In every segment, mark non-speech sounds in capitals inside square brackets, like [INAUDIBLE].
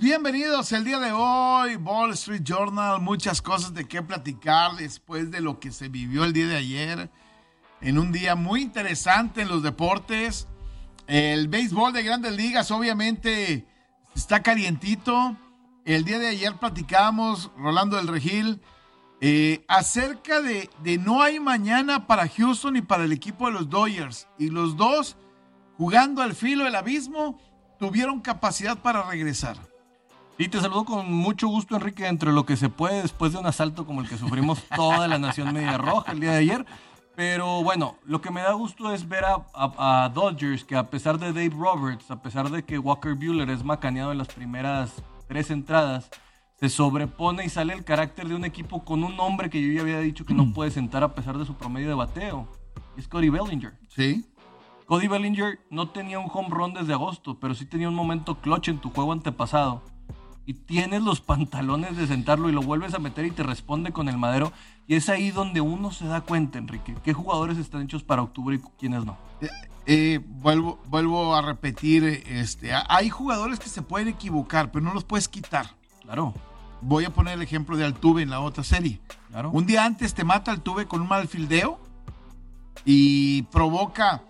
Bienvenidos el día de hoy, Wall Street Journal, muchas cosas de qué platicar después de lo que se vivió el día de ayer, en un día muy interesante en los deportes. El béisbol de grandes ligas obviamente está calientito. El día de ayer platicábamos, Rolando del Regil, eh, acerca de, de no hay mañana para Houston y para el equipo de los Dodgers. Y los dos, jugando al filo del abismo, tuvieron capacidad para regresar. Y te saludo con mucho gusto, Enrique, entre lo que se puede después de un asalto como el que sufrimos toda la nación media roja el día de ayer. Pero bueno, lo que me da gusto es ver a, a- a Dodgers que a pesar de Dave Roberts, a pesar de que Walker Buehler es macaneado en las primeras tres entradas, se sobrepone y sale el carácter de un equipo con un hombre que yo ya había dicho que no [CLEARS THROAT] puede sentar a pesar de su promedio de bateo. Es Cody Bellinger. Sí. Cody Bellinger no tenía un home run desde agosto, pero sí tenía un momento clutch en tu juego antepasado. Y tienes los pantalones de sentarlo y lo vuelves a meter y te responde con el madero. Y es ahí donde uno se da cuenta, Enrique, qué jugadores están hechos para octubre y quiénes no. Eh, eh, vuelvo, vuelvo a repetir, este, hay jugadores que se pueden equivocar, pero no los puedes quitar. Claro, Voy a poner el ejemplo de Altuve en la otra serie. claro. Un día antes te mata Altuve con un mal fildeo y provoca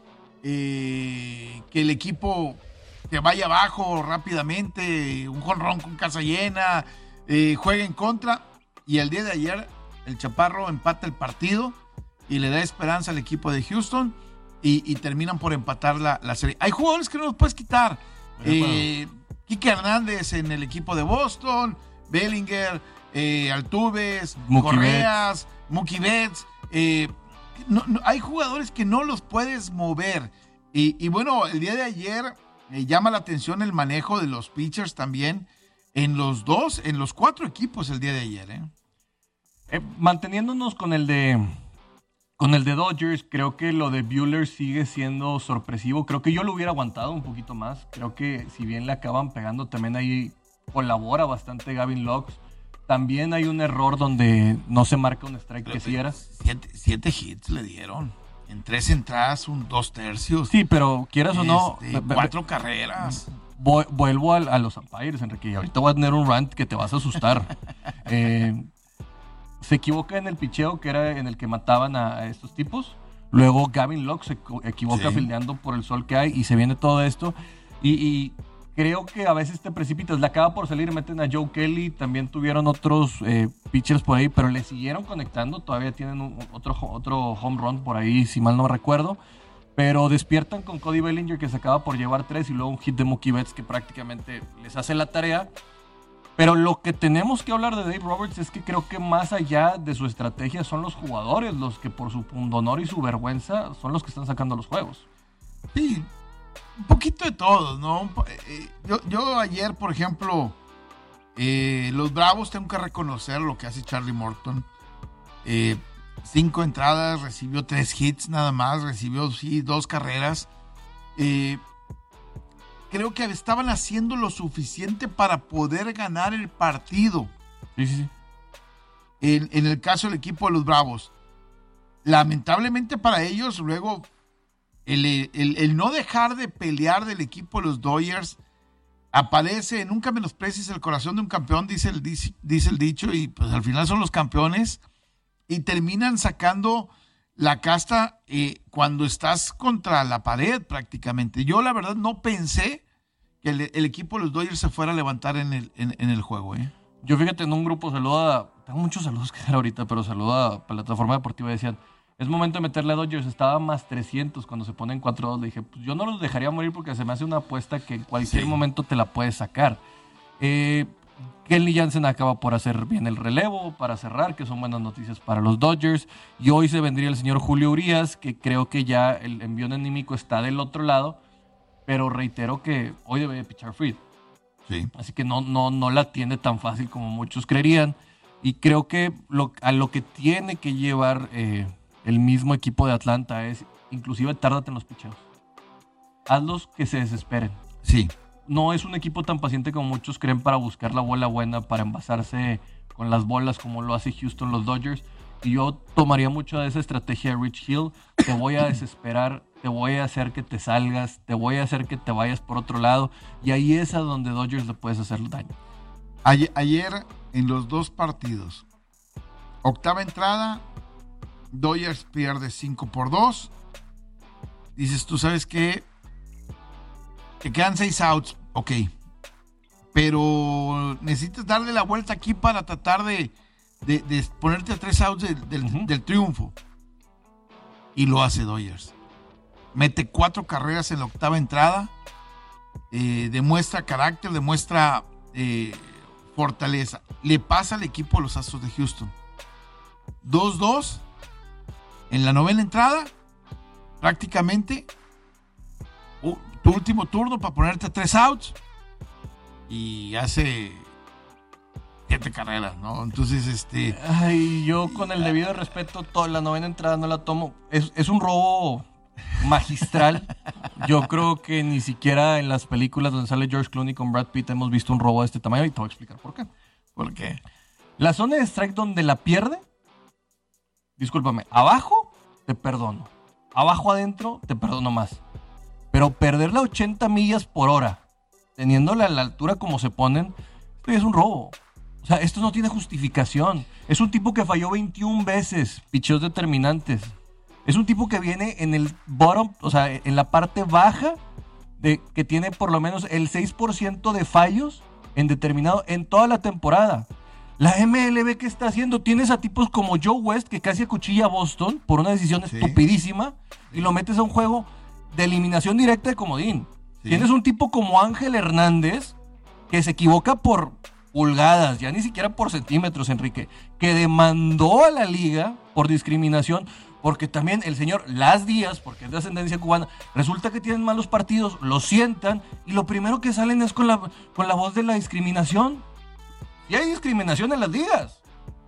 eh, que el equipo te vaya abajo rápidamente, un jonrón con casa llena, juega en contra. Y el día de ayer el Chaparro empata el partido y le da esperanza al equipo de Houston y, y terminan por empatar la, la serie. Hay jugadores que no los puedes quitar. Eh, Quique Hernández en el equipo de Boston, Bellinger, eh, Altuves, Mookie Correas, Mookie Betts. eh, no- no- hay jugadores que no los puedes mover. Y, y bueno, el día de ayer me llama la atención el manejo de los pitchers también en los dos, en los cuatro equipos el día de ayer. ¿eh? Eh, manteniéndonos con el de con el de Dodgers, creo que lo de Bueller sigue siendo sorpresivo. Creo que yo lo hubiera aguantado un poquito más. Creo que si bien le acaban pegando, también ahí colabora bastante Gavin Lux. También hay un error donde no se marca un strike que sí era. Siete, siete hits le dieron. En tres entradas, un dos tercios. Sí, pero quieras o no, Este, cuatro carreras. Voy- vuelvo al- a, los umpires, Enrique. Ahorita voy a tener un rant que te vas a asustar. [LAUGHS] Eh, se equivoca en el picheo que era en el que mataban a, a estos tipos. Luego Gavin Locke se equ- equivoca Sí. fildeando por el sol que hay y se viene todo esto. Y, y creo que a veces te precipitas. Le acaba por salir, meten a Joe Kelly. También tuvieron otros eh, pitchers por ahí, pero le siguieron conectando. Todavía tienen un- otro, otro home run por ahí, si mal no recuerdo. Pero despiertan con Cody Bellinger que se acaba por llevar tres y luego un hit de Mookie Betts que prácticamente les hace la tarea. Pero lo que tenemos que hablar de Dave Roberts es que creo que más allá de su estrategia son los jugadores los que por su pundonor y su vergüenza son los que están sacando los juegos. Sí, un poquito de todo, ¿no? Eh, eh, yo, yo ayer, por ejemplo, eh, los Bravos tengo que reconocer lo que hace Charlie Morton. Cinco entradas, recibió tres hits nada más, recibió sí, dos carreras. Eh, creo que estaban haciendo lo suficiente para poder ganar el partido. Sí, sí, sí. En, en el caso del equipo de los Bravos. Lamentablemente para ellos, luego el, el- el no dejar de pelear del equipo de los Dodgers aparece, nunca menosprecies el corazón de un campeón, dice el, dice, dice el dicho, y pues al final son los campeones y terminan sacando la casta eh, cuando estás contra la pared prácticamente. Yo la verdad no pensé que el, el equipo de los Dodgers se fuera a levantar en el, en, en el juego. ¿eh? Yo fíjate en un grupo saluda, tengo muchos saludos que dar ahorita, pero saluda a plataforma deportiva y decían, es momento de meterle a Dodgers, estaba más 300 cuando se ponen 4-2. Le dije, pues yo no los dejaría morir porque se me hace una apuesta que en cualquier Sí. momento te la puedes sacar. Eh, Kenley Jansen acaba por hacer bien el relevo para cerrar, que son buenas noticias para los Dodgers. Y hoy se vendría el señor Julio Urias, que creo que ya el envío anímico está del otro lado. Pero reitero que hoy debe de pichar Fried. Sí. Así que no, no, no la tiene tan fácil como muchos creerían. Y creo que lo, a lo que tiene que llevar eh, el mismo equipo de Atlanta es, inclusive tárdate en los picheos. Hazlos que se desesperen. Sí. No es un equipo tan paciente como muchos creen para buscar la bola buena, para envasarse con las bolas como lo hace Houston los Dodgers. Yo tomaría mucho de esa estrategia de Rich Hill. Te voy a desesperar, te voy a hacer que te salgas, te voy a hacer que te vayas por otro lado. Y ahí es a donde Dodgers le puedes hacer daño. Ayer, ayer en los dos partidos, octava entrada, Dodgers pierde 5 por 2. Dices, tú sabes que te quedan 6 outs, ok. Pero necesitas darle la vuelta aquí para tratar de, de, de ponerte a 3 outs del, del- Ujú. del triunfo. Y lo hace Dodgers. Mete cuatro carreras en la octava entrada. eh, demuestra carácter, demuestra eh, fortaleza. Le pasa al equipo de los Astros de Houston. 2-2 en la novena entrada. Prácticamente tu último turno para ponerte a tres outs. Y hace siete carreras, ¿no? Entonces, este. Ay, yo con el debido respeto, toda la novena entrada no la tomo. Es, es un robo magistral. Yo creo que ni siquiera en las películas donde sale George Clooney con Brad Pitt hemos visto un robo de este tamaño y te voy a explicar por qué. ¿Por qué? La zona de strike donde la pierde, discúlpame, abajo te perdono. Abajo adentro te perdono más. Pero perderla a 80 millas por hora, teniéndola a la altura como se ponen, ya es un robo. O sea, esto no tiene justificación. Es un tipo que falló 21 veces, picheos determinantes. Es un tipo que viene en el bottom, o sea, en la parte baja, de, que tiene por lo menos el 6% de fallos en determinado en toda la temporada. La MLB que está haciendo, tienes a tipos como Joe West que casi acuchilla a Boston por una decisión Sí. estupidísima y lo metes a un juego de eliminación directa de comodín. Sí. Tienes un tipo como Ángel Hernández que se equivoca por pulgadas, ya ni siquiera por centímetros, Enrique, que demandó a la liga por discriminación, porque también el señor Las Díaz, porque es de ascendencia cubana, resulta que tienen malos partidos, lo sientan y lo primero que salen es con la, con la voz de la discriminación. Y hay discriminación en las ligas,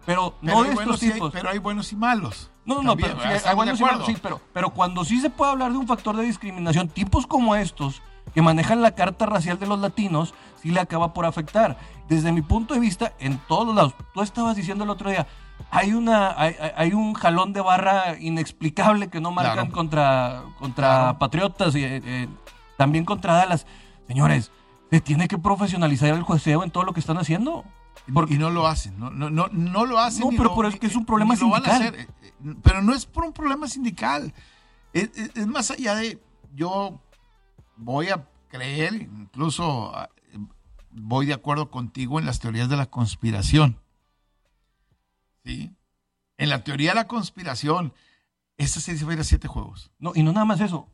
pero, Pero, no hay de estos y hay- tipos. pero hay buenos y malos. No, no, no, pero, hay buenos y malos, sí, pero, pero cuando sí se puede hablar de un factor de discriminación, tipos como estos que manejan la carta racial de los latinos, sí le acaba por afectar. Desde mi punto de vista, en todos los lados, tú estabas diciendo el otro día, hay una hay, un jalón de barra inexplicable que no marcan Claro. contra, contra Claro. Patriotas y eh, eh, también contra Dallas. Señores, se tiene que profesionalizar el jueceo en todo lo que están haciendo. Y no lo hacen, no, no, no, no lo hacen. No, pero lo- por eso ni- que es un problema ni lo van a sindical. hacer. Eh, Pero no es por un problema sindical. Es, es- es más allá de. Yo voy a creer, incluso voy de acuerdo contigo en las teorías de la conspiración. ¿Sí? En la teoría de la conspiración, esta serie se va a ir a siete juegos. No, y no nada más eso.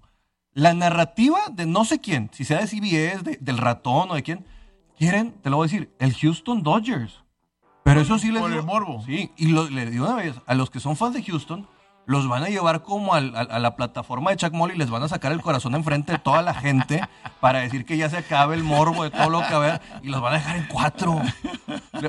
La narrativa de no sé quién, si sea de CBS, de- del ratón o de quién, quieren, te lo voy a decir, el Houston Dodgers. Pero eso sí les Por el morbo. Sí, y lo- le digo una vez, a los que son fans de Houston, los van a llevar como al- a, la plataforma de Chuck Moll y les van a sacar el corazón enfrente de toda la gente para decir que ya se acabe el morbo de todo lo que va y los van a dejar en cuatro.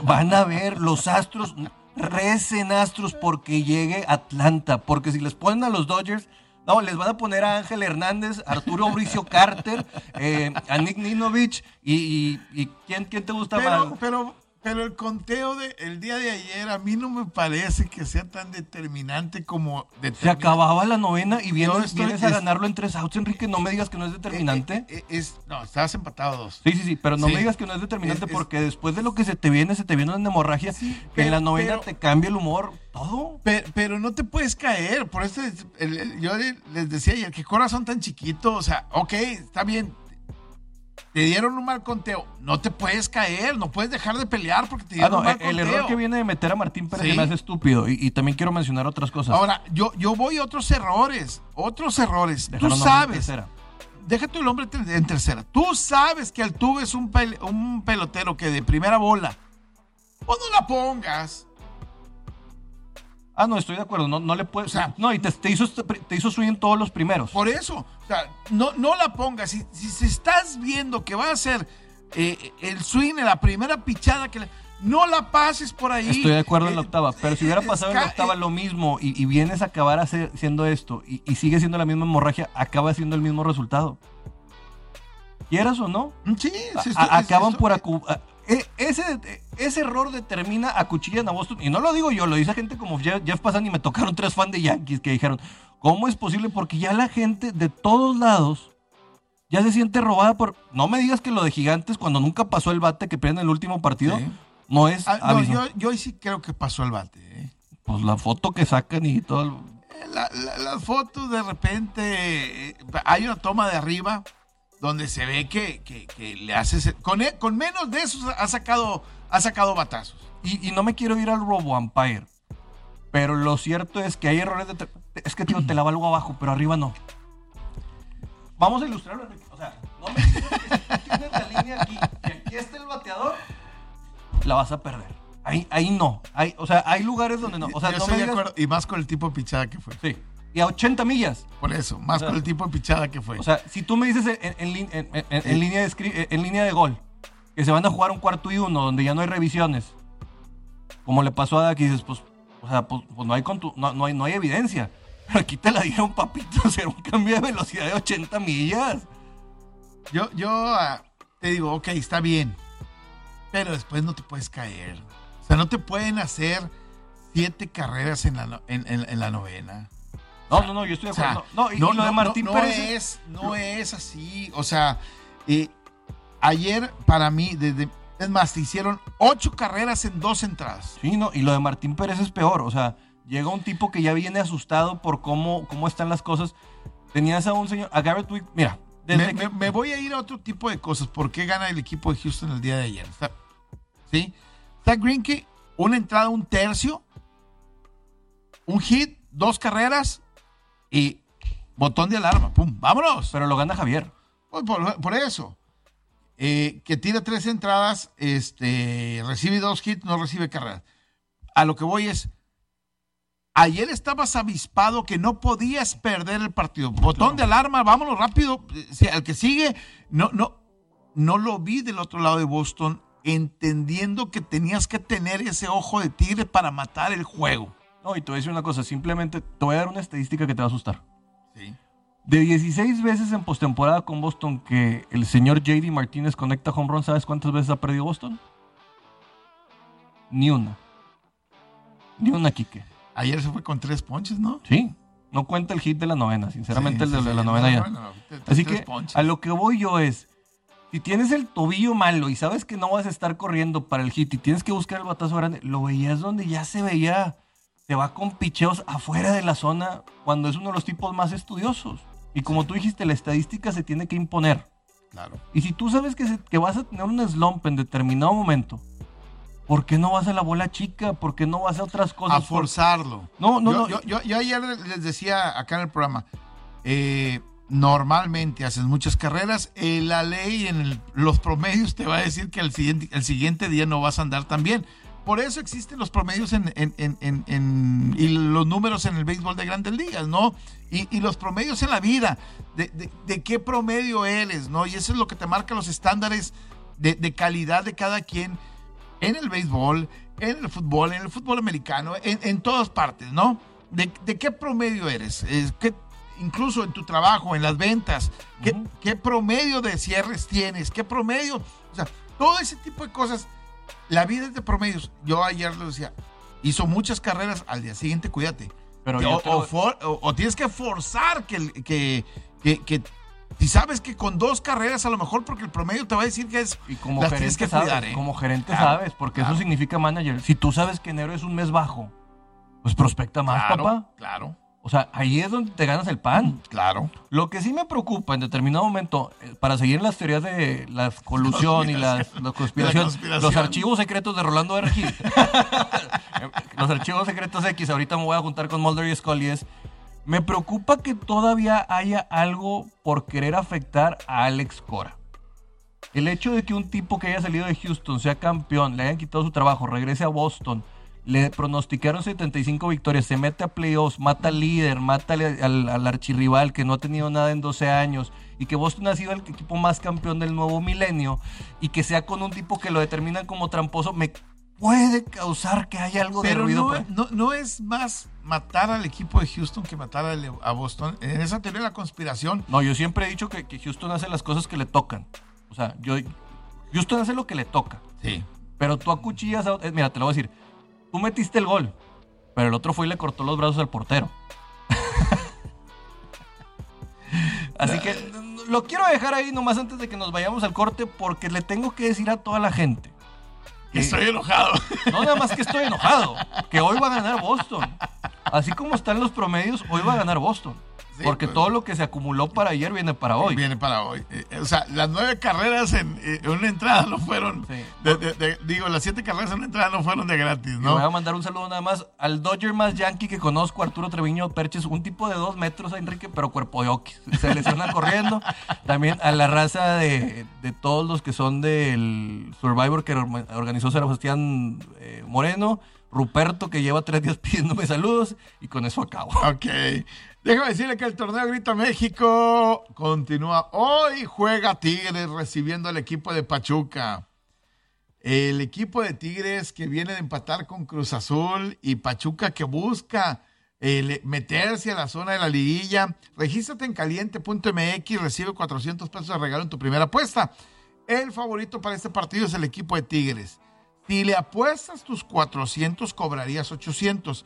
Van a ver los astros, recen astros porque llegue Atlanta, porque si les ponen a los Dodgers, no, les van a poner a Ángel Hernández, Arturo Mauricio Carter, eh, a Nick Ninovich y, y- y ¿quién, quién te gusta Pero, más? pero, pero el conteo del día de ayer a mí no me parece que sea tan determinante como Se determinante. acababa la novena y vienes, estoy- vienes a es- ganarlo en tres outs, Enrique. No me digas que no es determinante. Eh, eh, eh, es, no, estabas empatado a dos. Sí, sí, sí, pero no Sí. me digas que no es determinante porque después de lo que se te viene, se te viene una hemorragia, que en la novena pero- te cambia el humor, todo. Pero, pero no te puedes caer. Por eso es- el- el- yo le- les decía ayer, qué corazón tan chiquito. O sea, ok, está bien. Te dieron un mal conteo. No te puedes caer. No puedes dejar de pelear porque te Ah, dieron no, un mal el, el conteo. error que viene de meter a Martín Pérez Sí. me hace estúpido. Y, y también quiero mencionar otras cosas. Ahora, yo, yo voy a otros errores. Otros errores. Dejaron Tú sabes. Déjate el hombre en tercera. Tú sabes que Altuve es un, pel- un pelotero que de primera bola. Pues no la pongas. Ah, no, estoy de acuerdo. No, no le puedes. O sea- no, y te, te hizo, te hizo swing en todos los primeros. Por eso, o sea, no, no la pongas. Si, si, si estás viendo que va a ser eh, el swing en la primera pichada, que le- no la pases por ahí. Estoy de acuerdo en la Eh, octava, pero si hubiera pasado en la octava eh, lo mismo y, y vienes a acabar haciendo esto y, y sigue siendo la misma hemorragia, acaba siendo el mismo resultado. Quieras o no, Sí, a- sí, a- esto- acaban esto- por acu- a- e- ese, ese error determina a cuchillan a Boston. Y no lo digo yo, lo dice gente como Jeff, Jeff Passan y me tocaron tres fans de Yankees que dijeron, ¿cómo es posible? Porque ya la gente de todos lados ya se siente robada por... No me digas que lo de Gigantes cuando nunca pasó el bate que pierden el último partido, Sí. no es... Ah, no, yo, yo sí creo que pasó el bate. ¿eh? Pues la foto que sacan y todo... el- Eh, La- la- las fotos de repente, eh, hay una toma de arriba donde se ve que, que- que le haces... Con, e- con menos de eso ha sacado, ha sacado batazos. Y, y no me quiero ir al robo Empire. Pero lo cierto es que hay errores de... Es que, tío, te la valgo abajo, pero arriba no. Vamos a ilustrarlo. O sea, no me digas que si tú tienes la línea aquí y aquí está el bateador, la vas a perder. Ahí, ahí no. Hay, o sea, hay lugares donde no. O sea, Yo no estoy me de acuerdo, y más con el tipo de pichada que fue. Sí. Y a 80 millas. Por eso, más O sea, con el tipo de pichada que fue. O sea, si tú me dices en, en lin- en- en- en- en línea, de screen- en línea de gol que se van a jugar un cuarto y uno donde ya no hay revisiones, como le pasó a Dak, y dices, pues, o sea, pues, pues no, hay no, no hay, no hay evidencia. Pero [LAUGHS] aquí te la dieron, papito, [LAUGHS] hacer un cambio de velocidad de 80 millas. Yo, yo ah, te digo, ok, está bien. Pero después no te puedes caer. O sea, no te pueden hacer siete carreras en la, no- en, en- en la novena. No, no, no, yo estoy O de sea, acuerdo. No, y, y lo de Martín no Pérez. es, no es así. O sea, eh, ayer para mí, desde, es más, te hicieron ocho carreras en dos entradas. Sí, no, y lo de Martín Pérez es peor. O sea, llega un tipo que ya viene asustado por cómo, cómo están las cosas. Tenías a un señor, a Garrett Wick, mira, desde Me, que- me- me voy a ir a otro tipo de cosas. ¿Por qué gana el equipo de Houston el día de ayer? Está, ¿Sí? Zach Greinke, una entrada, un tercio, un hit, dos carreras y botón de alarma. ¡Pum! ¡Vámonos! pero lo gana Javier. Pues por, por eso. Eh, que tira tres entradas, este, recibe dos hits, no recibe carreras. A lo que voy es, ayer estabas avispado que no podías perder el partido. Botón de alarma, vámonos rápido. Eh, al que sigue, no, no, no lo vi del otro lado de Boston, entendiendo que tenías que tener ese ojo de tigre para matar el juego. No, y te voy a decir una cosa, simplemente te voy a dar una estadística que te va a asustar. Sí. De 16 veces en postemporada con Boston que el señor JD Martínez conecta home run, ¿sabes cuántas veces ha perdido Boston? Ni una. Ni una, Quique. Ayer se fue con tres ponches, ¿no? Sí. No cuenta el hit de la novena, sinceramente Sí, el de, sí, de sí. la novena ya. Bueno, Así que ponches. a lo que voy yo es, si tienes el tobillo malo y sabes que no vas a estar corriendo para el hit y tienes que buscar el batazo grande, lo veías donde ya se veía, se va con picheos afuera de la zona cuando es uno de los tipos más estudiosos. Y como tú dijiste, la estadística se tiene que imponer. Claro. Y si tú sabes que, se- que vas a tener un slump en determinado momento, ¿por qué no vas a la bola chica? ¿Por qué no vas a otras cosas? a forzarlo. No, no, yo, no. Yo, yo- yo ayer les decía acá en el programa, eh, normalmente haces muchas carreras, eh, la ley en el- los promedios te va a decir que el siguiente, el siguiente día no vas a andar tan bien. Por eso existen los promedios en, en- en- en- y los números en el béisbol de grandes ligas, ¿no? Y, y los promedios en la vida, de, de- de qué promedio eres, ¿no? Y eso es lo que te marca los estándares de, de calidad de cada quien en el béisbol, en el fútbol, en el fútbol americano, en, en todas partes, ¿no? ¿De, de qué promedio eres? Es que incluso en tu trabajo, en las ventas, ¿qué, Ujú. qué promedio de cierres tienes? ¿Qué promedio? O sea, todo ese tipo de cosas. La vida es de promedios. Yo ayer lo decía, hizo muchas carreras, al día siguiente cuídate. Pero o, lo- o for- o- o tienes que forzar que, que, que, que si sabes que con dos carreras a lo mejor porque el promedio te va a decir que es Y como las gerente tienes que sabes, cuidar, ¿eh? como gerente Claro, sabes, porque claro. eso significa manager. Si tú sabes que enero es un mes bajo, pues prospecta más, claro, papá. claro, O sea, ahí es donde te ganas el pan. claro. Lo que sí me preocupa en determinado momento, eh, para seguir en las teorías de la colusión y la, la conspiración, conspiración. los archivos secretos de Rolando R. [LAUGHS] Los archivos secretos X, ahorita me voy a juntar con Mulder y Scully, es, me preocupa que todavía haya algo por querer afectar a Alex Cora. El hecho de que un tipo que haya salido de Houston sea campeón, le hayan quitado su trabajo, regrese a Boston, le pronosticaron 75 victorias, se mete a playoffs, mata al líder, mata al, al, al archirrival que no ha tenido nada en 12 años y que Boston ha sido el equipo más campeón del nuevo milenio y que sea con un tipo que lo determinan como tramposo, me, puede causar que haya algo de Pero ruido. no, no, no es más matar al equipo de Houston que matar a Boston. En esa teoría de la conspiración, No, yo siempre he dicho que, que Houston hace las cosas que le tocan. O sea, yo Houston hace lo que le toca. sí. Pero tú acuchillas a... eh, Mira, te lo voy a decir. Tú metiste el gol, pero el otro fue y le cortó los brazos al portero. [LAUGHS] Así que lo quiero dejar ahí nomás antes de que nos vayamos al corte porque le tengo que decir a toda la gente. que- Estoy enojado. No nada más que estoy enojado, que hoy va a ganar Boston. Así como están los promedios, hoy va a ganar Boston. Sí, porque pues. todo lo que se acumuló para ayer viene para hoy. Viene para hoy. Eh, o sea, las nueve carreras en, eh, en una entrada no fueron. Sí. de- de- de- digo, las siete carreras en una entrada no fueron de gratis, Le voy a ¿no? mandar un saludo nada más al Dodger más yankee que conozco, Arturo Treviño Perches, un tipo de dos metros, Enrique, pero cuerpo de hockey. Se lesiona [LAUGHS] corriendo. También a la raza de, todos los que son del Survivor que organizó Sebastián eh, Moreno, Ruperto, que lleva tres días [LAUGHS] pidiéndome saludos, y con eso acabo. Ok. Déjame decirle que el torneo Grita México continúa. Hoy juega Tigres recibiendo al equipo de Pachuca. El equipo de Tigres que viene de empatar con Cruz Azul y Pachuca que busca eh, meterse a la zona de la liguilla. Regístrate en caliente.mx, recibe 400 pesos de regalo en tu primera apuesta. El favorito para este partido es el equipo de Tigres. Si le apuestas tus 400, cobrarías 800.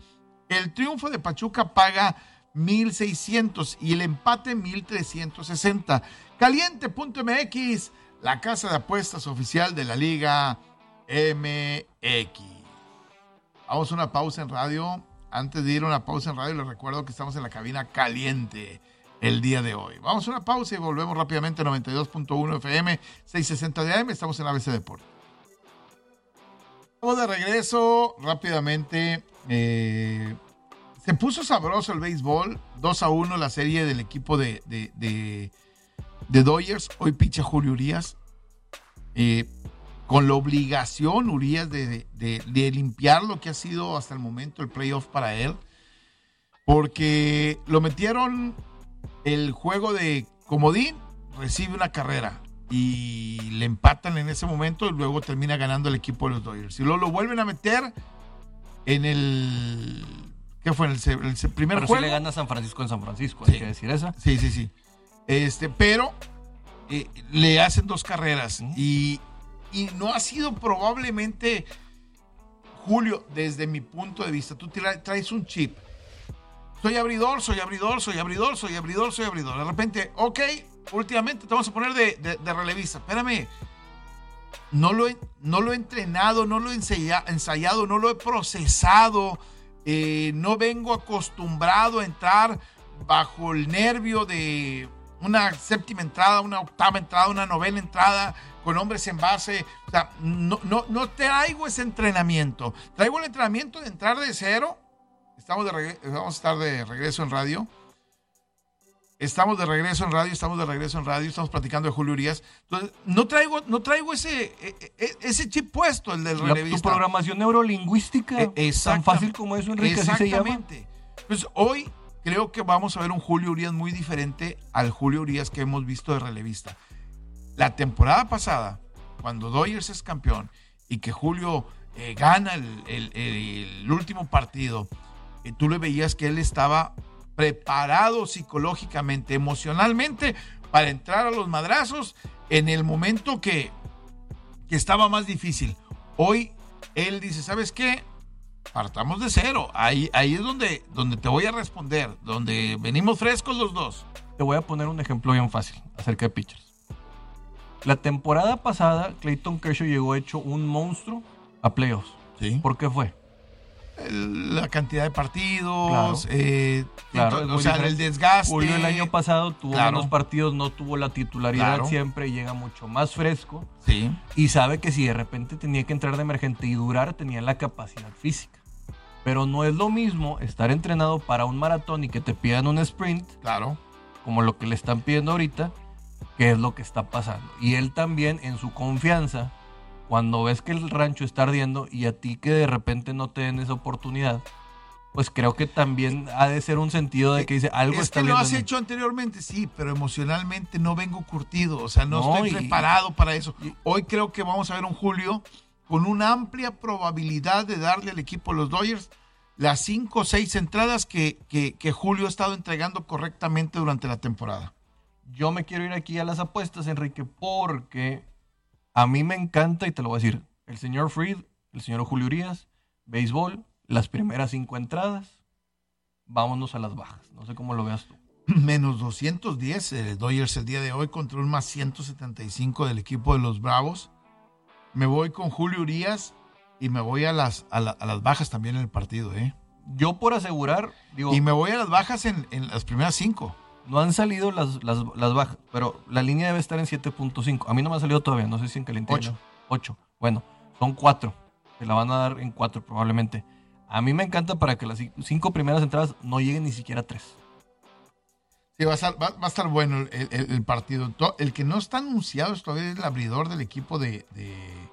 El triunfo de Pachuca paga 1600 y el empate 1360. Caliente.mx, la casa de apuestas oficial de la Liga MX. Vamos a una pausa en radio. Antes de ir a una pausa en radio, les recuerdo que estamos en la cabina caliente el día de hoy. Vamos a una pausa y volvemos rápidamente 92.1 FM, 660 de AM. Estamos en ABC Deportes. Estamos de regreso rápidamente. eh, se puso sabroso el béisbol. 2 a 1 la serie del equipo de, de, de, Dodgers. Hoy picha Julio Urias. eh, con la obligación, Urias, de, de- de limpiar lo que ha sido hasta el momento el playoff para él. Porque lo metieron el juego de comodín, recibe una carrera y le empatan en ese momento y luego termina ganando el equipo de los Dodgers. Y luego lo vuelven a meter en el... ¿Qué fue? El, el primer Pero juego. si le gana San Francisco en San Francisco, Sí. hay que decir esa. Sí, sí, sí. Este, pero eh, le hacen dos carreras y, y no ha sido probablemente, Julio, desde mi punto de vista, tú tra- traes un chip. Soy abridor, soy abridor, soy abridor, soy abridor, soy abridor. De repente, ok, últimamente te vamos a poner de, de- de relevista. Espérame, no lo he, no lo he entrenado, no lo he ensaya- ensayado, no lo he procesado. Eh, no vengo acostumbrado a entrar bajo el nervio de una séptima entrada, una octava entrada, una novena entrada con hombres en base. O sea, no, no, no traigo ese entrenamiento. Traigo el entrenamiento de entrar de cero. Estamos de vamos a estar de regreso en radio. Estamos de regreso en radio, estamos de regreso en radio, estamos platicando de Julio Urias. Entonces, no traigo, no traigo ese, e- e- ese chip puesto, el del La- tu relevista. programación neurolingüística, Eh, tan fácil como eso, Enrique, así se llama. Exactamente. Pues hoy creo que vamos a ver un Julio Urias muy diferente al Julio Urias que hemos visto de relevista. La temporada pasada, cuando Dodgers es campeón y que Julio eh, gana el, el- el- el último partido, eh, tú le veías que él estaba preparado psicológicamente, emocionalmente, para entrar a los madrazos en el momento que, que estaba más difícil. Hoy él dice, ¿sabes qué? Partamos de cero. Ahí, ahí es donde, donde te voy a responder, donde venimos frescos los dos. Te voy a poner un ejemplo bien fácil acerca de pitchers. La temporada pasada, Clayton Kershaw llegó hecho un monstruo a playoffs. Sí. ¿Por qué fue? La cantidad de partidos, Claro. eh, Claro, o sea, el desgaste. Julio el año pasado tuvo Claro. menos partidos, no tuvo la titularidad siempre, llega mucho más fresco Sí. y sabe que si de repente tenía que entrar de emergente y durar, tenía la capacidad física. Pero no es lo mismo estar entrenado para un maratón y que te pidan un sprint, Claro. como lo que le están pidiendo ahorita, que es lo que está pasando. Y él también en su confianza, cuando ves que el rancho está ardiendo y a ti que de repente no te den esa oportunidad, pues creo que también ha de ser un sentido de que dice algo es está que lo has en mí". hecho anteriormente, sí, pero emocionalmente no vengo curtido, o sea, no, No, estoy y- preparado para eso. y- Hoy creo que vamos a ver un Julio con una amplia probabilidad de darle al equipo de los Dodgers las cinco o seis entradas que, que, que Julio ha estado entregando correctamente durante la temporada. Yo me quiero ir aquí a las apuestas, Enrique, porque a mí me encanta, y te lo voy a decir, el señor Fried, el señor Julio Urias, béisbol, las primeras cinco entradas, vámonos a las bajas. No sé cómo lo veas tú. [CLEARS THROAT] Menos 210 el Dodgers el día de hoy contra un más 175 del equipo de los Bravos. Me voy con Julio Urias y me voy a las, a, la- a las bajas también en el partido, ¿eh? Yo por asegurar, digo, Y me voy a las bajas en, en las primeras cinco. No han salido las, las, las bajas, pero la línea debe estar en 7.5. A mí no me ha salido todavía, no sé si en caliente. Ocho. 8. Bueno, son 4. Se la van a dar en 4 probablemente. A mí me encanta para que las ci- cinco primeras entradas no lleguen ni siquiera a 3. Sí, va a estar, va- va a estar bueno el, el- el partido. El que no está anunciado es todavía el abridor del equipo de, de-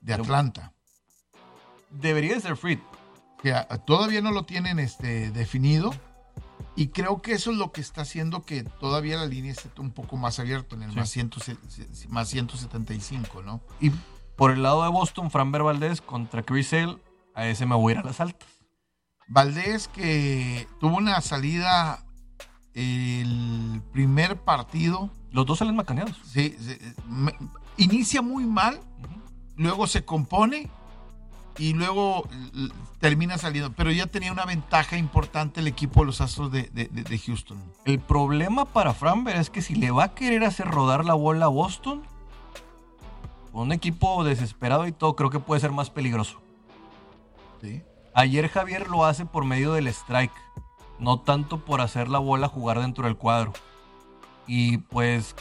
de Atlanta. Debería de ser Fried. que todavía no lo tienen este, definido. Y creo que eso es lo que está haciendo que todavía la línea esté un poco más abierta en el Sí. más, 100 más 175, ¿no? Y por el lado de Boston, Framber Valdez contra Chris Sale, a ese me voy a ir a las altas. Valdés que tuvo una salida el primer partido, Los dos salen macaneados. sí, me- inicia muy mal, luego se compone y luego termina saliendo. Pero ya tenía una ventaja importante el equipo de los Astros de, de- de- de Houston. El problema para Framber es que si le va a querer hacer rodar la bola a Boston, con un equipo desesperado y todo, creo que puede ser más peligroso. ¿sí? Ayer Javier lo hace por medio del strike, no tanto por hacer la bola jugar dentro del cuadro. Y pues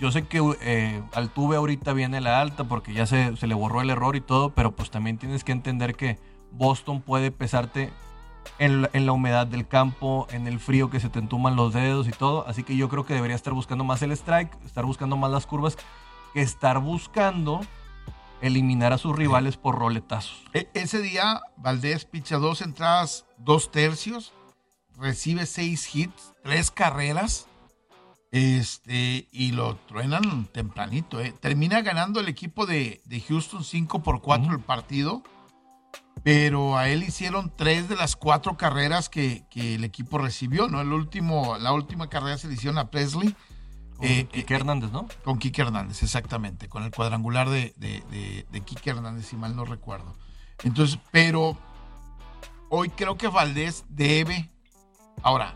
yo sé que eh, Altuve ahorita viene la alta porque ya se, le borró el error y todo, pero pues también tienes que entender que Boston puede pesarte en la, en la humedad del campo, en el frío que se te entuman los dedos y todo. Así que yo creo que debería estar buscando más el strike, estar buscando más las curvas, que estar buscando eliminar a sus rivales por roletazos. E- ese día, Valdés picha dos entradas, dos tercios, recibe seis hits, tres carreras, este, y lo truenan tempranito. ¿eh? Termina ganando el equipo de, de Houston 5 por 4 Ujú. el partido, pero a él hicieron tres de las cuatro carreras que, que el equipo recibió. ¿no? El último, la última carrera se le hicieron a Presley. Con Eh, Quique eh, Hernández, ¿no? Con Kike Hernández, exactamente, con el cuadrangular de, de, de, de Quique Hernández, si mal no recuerdo. Entonces, pero hoy creo que Valdés debe, ahora,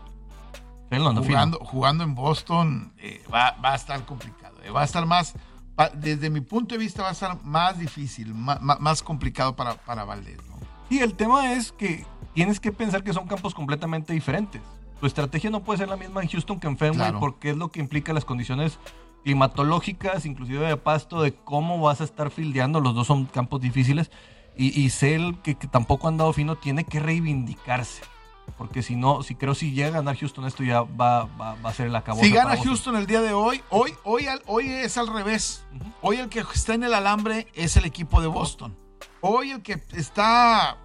jugando, jugando en Boston, eh, va, va a estar complicado, eh, va a estar más, pa- desde mi punto de vista va a estar más difícil, ma- más, complicado para, para Valdés. ¿no? Sí, el tema es que tienes que pensar que son campos completamente diferentes. Tu estrategia no puede ser la misma en Houston que en Fenway Claro. porque es lo que implica las condiciones climatológicas, inclusive de pasto, de cómo vas a estar fildeando. Los dos son campos difíciles. Y, y que, que tampoco han dado fino, tiene que reivindicarse. Porque si no, si creo si llega a ganar Houston, esto ya va, va, va a ser el acabo. Si gana Houston el día de hoy, hoy, hoy, hoy es al revés. Hoy el que está en el alambre es el equipo de Boston. Hoy el que está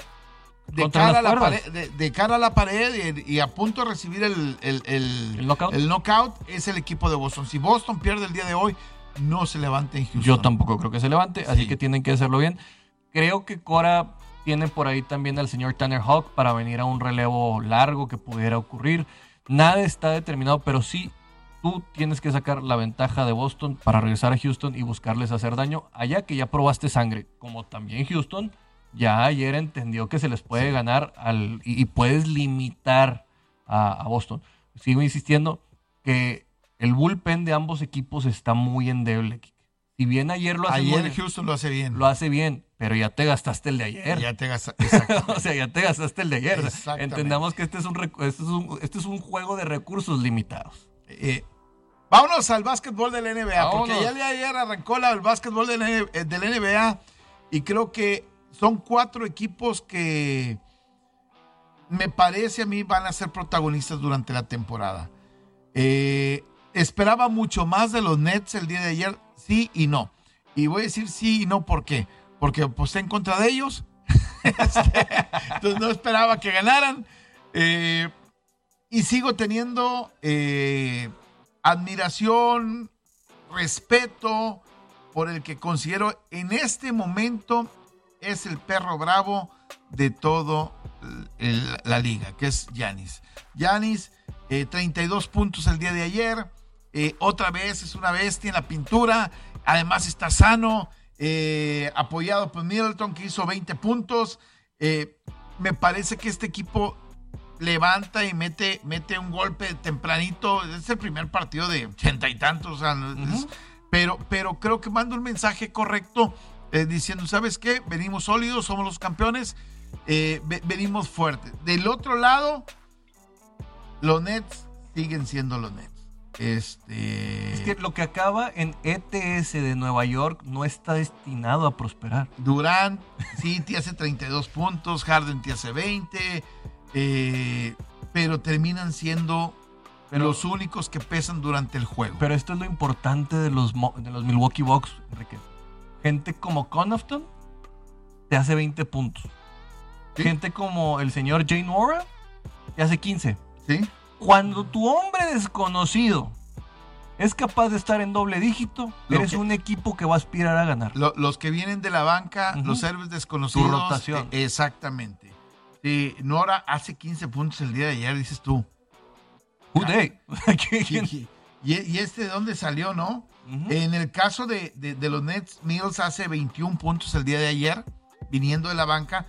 de, cara a, la pared, de, de cara a la pared y, y a punto de recibir el, el, el- ¿El knockout? el knockout es el equipo de Boston. Si Boston pierde el día de hoy, no se levanta en Houston. Yo tampoco creo que se levante, así Sí. que tienen que hacerlo bien. Creo que Cora tiene por ahí también al señor Tanner Hawk para venir a un relevo largo que pudiera ocurrir. Nada está determinado, pero sí tú tienes que sacar la ventaja de Boston para regresar a Houston y buscarles hacer daño allá que ya probaste sangre, como también Houston ya ayer entendió que se les puede ganar al, y, y puedes limitar a, a Boston. Sigo insistiendo que el bullpen de ambos equipos está muy endeble. Si bien ayer lo hace, Ayer muy- Houston lo hace bien. lo hace bien, pero ya te gastaste el de ayer. Ya te gasta- [LAUGHS] exactamente. o sea, ya te gastaste el de ayer. Entendamos que este es, un, este, es un, este es un juego de recursos limitados. Eh, vámonos al básquetbol del NBA, porque ya de ayer arrancó la- el básquetbol del, eh, del NBA y creo que son cuatro equipos que me parece a mí van a ser protagonistas durante la temporada. Eh, esperaba mucho más de los Nets el día de ayer, sí y no. Y voy a decir sí y no, ¿por qué? Porque aposté en contra de ellos. [LAUGHS] Este, entonces no esperaba que ganaran. Eh, y sigo teniendo eh, admiración, respeto por el que considero en este momento es el perro bravo de todo la liga, que es Yanis. Yanis, 32 puntos el día de ayer. otra vez es una bestia en la pintura. Además está sano. Apoyado por Middleton, que hizo 20 puntos. me parece que este equipo levanta y mete, mete un golpe tempranito. Es el primer partido de ochenta y tantos. pero, pero creo que manda un mensaje correcto eh, diciendo, ¿sabes qué? Venimos sólidos, somos los campeones, eh, venimos fuertes. Del otro lado, los Nets siguen siendo los Nets. Este... Es que lo que acaba en ETS de Nueva York no está destinado a prosperar. Durant, sí, te hace 32 puntos, Harden te hace 20, eh, pero terminan siendo los únicos que pesan durante el juego. Pero esto es lo importante de los, de los Milwaukee Bucks, Enrique. Gente como Connaughton te hace 20 puntos. Gente como el señor Jane Nora te hace 15. ¿Sí? Cuando tu hombre desconocido es capaz de estar en doble dígito, eres un equipo que va a aspirar a ganar. los que vienen de la banca, los héroes desconocidos. rotación. Eh, exactamente. Sí, Nora hace 15 puntos el día de ayer, dices tú. Who day? [LAUGHS] ¿Y, este de dónde salió, no? En el caso de, los Nets, Mills hace 21 puntos el día de ayer, viniendo de la banca,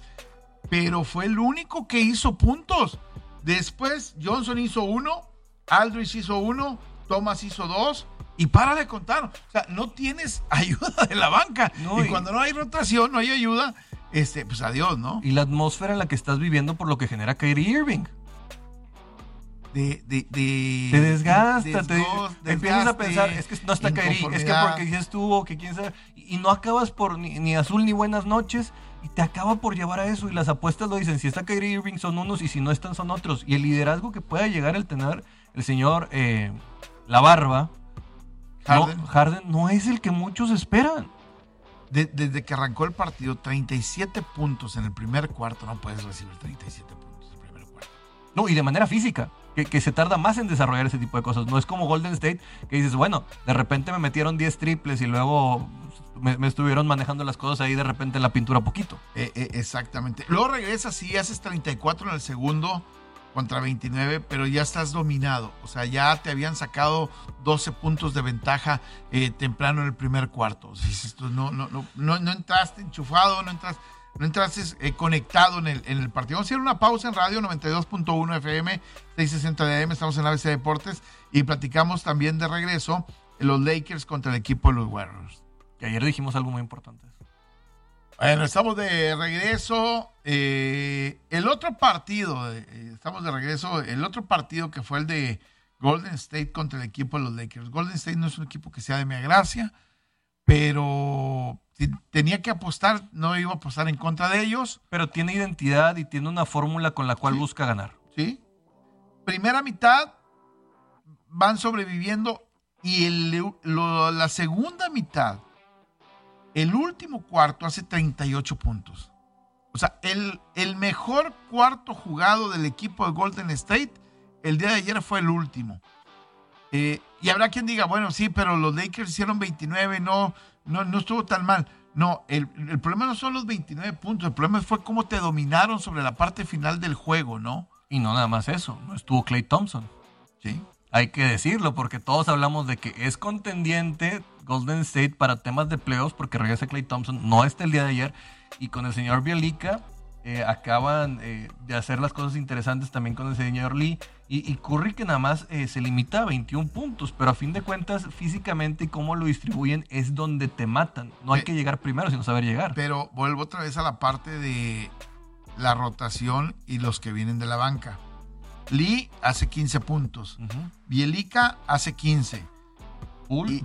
pero fue el único que hizo puntos. Después, Johnson hizo uno, Aldrich hizo uno, Thomas hizo dos, y para de contar. O sea, no tienes [LAUGHS] ayuda de la banca. y, cuando no hay rotación, no hay ayuda, este, pues adiós, ¿no? Y la atmósfera en la que estás viviendo por lo que genera Kyrie Irving. De, de, de, te desgasta, te empiezas a pensar, es que no está Kyrie, es que porque ya estuvo, que quién sabe, y no acabas por ni, azul ni buenas noches, y te acaba por llevar a eso, y las apuestas lo dicen, si está Kyrie Irving son unos, y si no están son otros, y el liderazgo que pueda llegar el tener el señor eh, La Barba, Harden no es el que muchos esperan desde que arrancó el partido, 37 puntos en el primer cuarto. No puedes recibir 37 puntos en el primer cuarto. No, y de manera física. Que, se tarda más en desarrollar ese tipo de cosas. No es como Golden State, que dices, bueno, de repente me metieron 10 triples y luego me, estuvieron manejando las cosas ahí de repente en la pintura poquito. Eh, eh, exactamente. Luego regresas y haces 34 en el segundo contra 29, pero ya estás dominado. O sea, ya te habían sacado 12 puntos de ventaja eh, temprano en el primer cuarto. [LAUGHS] no, no, no, no, entraste enchufado, no entraste, no entraste eh, conectado en el, en el partido. Vamos a hacer una pausa en radio 92.1 FM, 660 DM. Estamos en la ABC Deportes y platicamos también de regreso los Lakers contra el equipo de los Warriors. Ayer dijimos algo muy importante. Bueno, estamos de regreso. Eh, el otro partido, eh, estamos de regreso. El otro partido que fue el de Golden State contra el equipo de los Lakers. Golden State no es un equipo que sea de mi gracia, pero si tenía que apostar, no iba a apostar en contra de ellos. Pero tiene identidad y tiene una fórmula con la cual busca ganar. Sí. Primera mitad van sobreviviendo y el, la segunda mitad el último cuarto hace 38 puntos. O sea, el, el mejor cuarto jugado del equipo de Golden State el día de ayer fue el último. Eh, y habrá quien diga, bueno, sí, pero los Lakers hicieron 29, no, no, no estuvo tan mal. No, el, el, problema no son los 29 puntos, el problema fue cómo te dominaron sobre la parte final del juego, ¿no? Y no nada más eso, no estuvo Clay Thompson. Sí. Hay que decirlo, porque todos hablamos de que es contendiente Golden State para temas de playoffs, porque regresa Clay Thompson, no está el día de ayer, y con el señor Bielica eh, acaban eh, de hacer las cosas interesantes también con el señor Lee, y, Curry que nada más eh, se limita a 21 puntos, pero a fin de cuentas físicamente y cómo lo distribuyen es donde te matan. No hay que llegar primero, sino saber llegar. Pero vuelvo otra vez a la parte de la rotación y los que vienen de la banca. Lee hace 15 puntos. Bielica hace 15.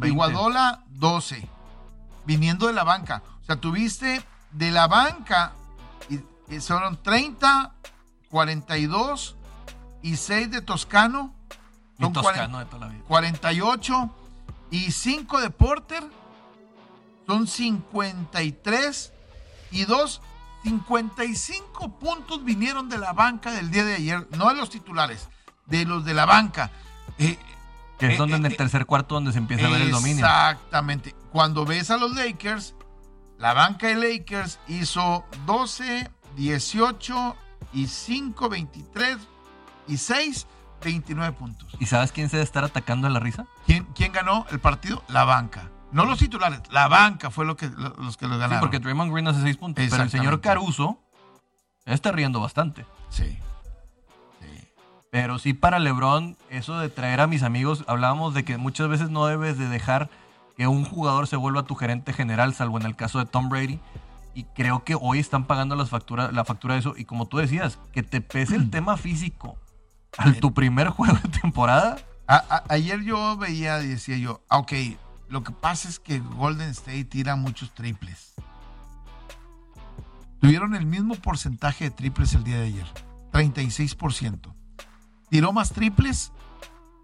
Iguadola 12. Viniendo de la banca. O sea, tuviste de la banca y, son 30, 42 y 6 de Toscano. Son Toscano de toda la vida. 48 y 5 de Porter. Son 53 y 2 55 puntos vinieron de la banca del día de ayer, no de los titulares, de los de la banca. Eh, que es eh, en el eh, tercer cuarto donde se empieza a ver el dominio. Exactamente. Cuando ves a los Lakers, la banca de Lakers hizo 12, 18 y 5, 23 y 6, 29 puntos. ¿Y sabes quién se debe estar atacando a la risa? ¿Quién, quién ganó el partido? La banca. No los titulares, la banca fue lo que, los que lo ganaron. Sí, porque Draymond Green hace 6 puntos, pero el señor. Caruso está riendo bastante. Sí. Sí. Pero sí para LeBron, eso de traer a mis amigos, hablábamos de que muchas veces no debes de dejar que un jugador se vuelva tu gerente general, salvo en el caso de Tom Brady. Y creo que hoy están pagando las facturas, la factura de eso. Y como tú decías, que te pese el tema físico al tu primer [LAUGHS] juego de temporada. A- a- ayer yo veía y decía yo, ok, lo que pasa es que Golden State tira muchos triples. Tuvieron el mismo porcentaje de triples el día de ayer, 36%. Tiró más triples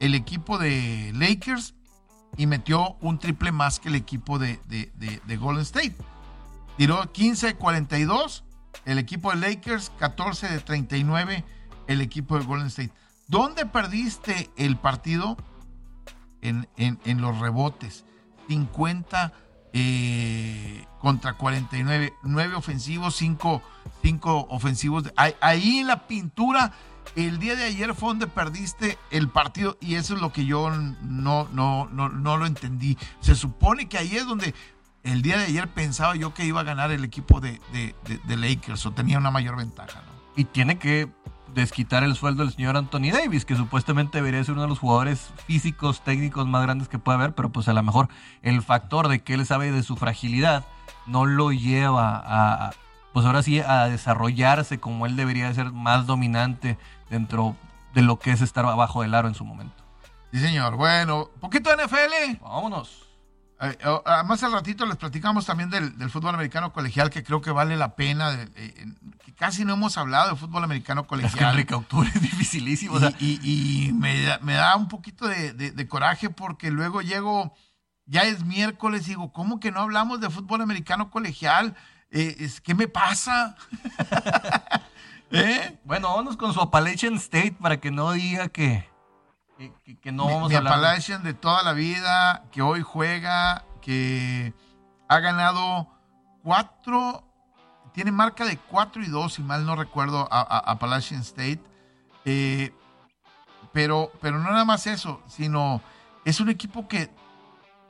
el equipo de Lakers y metió un triple más que el equipo de, de- de- de Golden State. Tiró 15 de 42 el equipo de Lakers, 14 de 39 el equipo de Golden State. ¿Dónde perdiste el partido? En- en los rebotes. 50 eh, contra 49. 9 ofensivos, 5 ofensivos. de- ahí, en la pintura, el día de ayer fue donde perdiste el partido y eso es lo que yo no, no, no, no lo entendí. Se supone que ahí es donde el día de ayer pensaba yo que iba a ganar el equipo de, de- de- de Lakers o tenía una mayor ventaja. ¿no? Y tiene que desquitar el sueldo del señor Anthony Davis, que supuestamente debería ser uno de los jugadores físicos, técnicos más grandes que puede haber, pero pues a lo mejor el factor de que él sabe de su fragilidad no lo lleva a, pues ahora sí, a desarrollarse como él debería de ser más dominante dentro de lo que es estar abajo del aro en su momento. Sí, señor. Bueno, poquito de NFL. Vámonos. Eh, Además, al ratito les platicamos también del, del fútbol americano colegial, que creo que vale la pena. de- que casi no hemos hablado de fútbol americano Es que colegial. Octubre es dificilísimo. o sea, y me, da, me da un poquito de coraje porque luego llego, ya es miércoles, y digo, ¿cómo que no hablamos de fútbol americano colegial? Eh, es, ¿Qué me pasa? [LAUGHS] ¿Eh? bueno, vámonos con su Appalachian State para que no diga que, que, que- que no mi, vamos mi a hablar. de- Appalachian de toda la vida, que hoy juega, que ha ganado cuatro, tiene marca de 4 y 2, si mal no recuerdo, a, a- Appalachian State. Eh, pero, pero no nada más eso, sino es un equipo que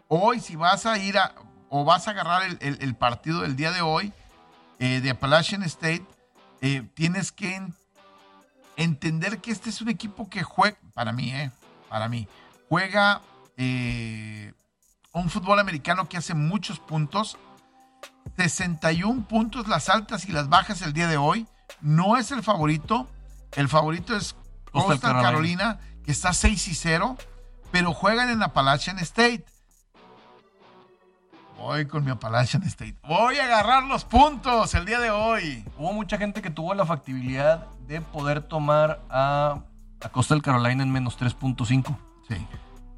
hoy, si vas a ir a, o vas a agarrar el, el- el partido del día de hoy, eh, de Appalachian State, eh, tienes que en- entender que este es un equipo que juega, para mí, eh, para mí, juega eh, un fútbol americano que hace muchos puntos, 61 puntos las altas y las bajas el día de hoy, no es el favorito, el favorito es Coastal Carolina. Carolina, que está 6 y 0, pero juegan en Appalachian State. Voy con mi Appalachian State. Voy a agarrar los puntos el día de hoy. Hubo mucha gente que tuvo la factibilidad de poder tomar a, a Coastal Carolina en menos 3.5. Sí.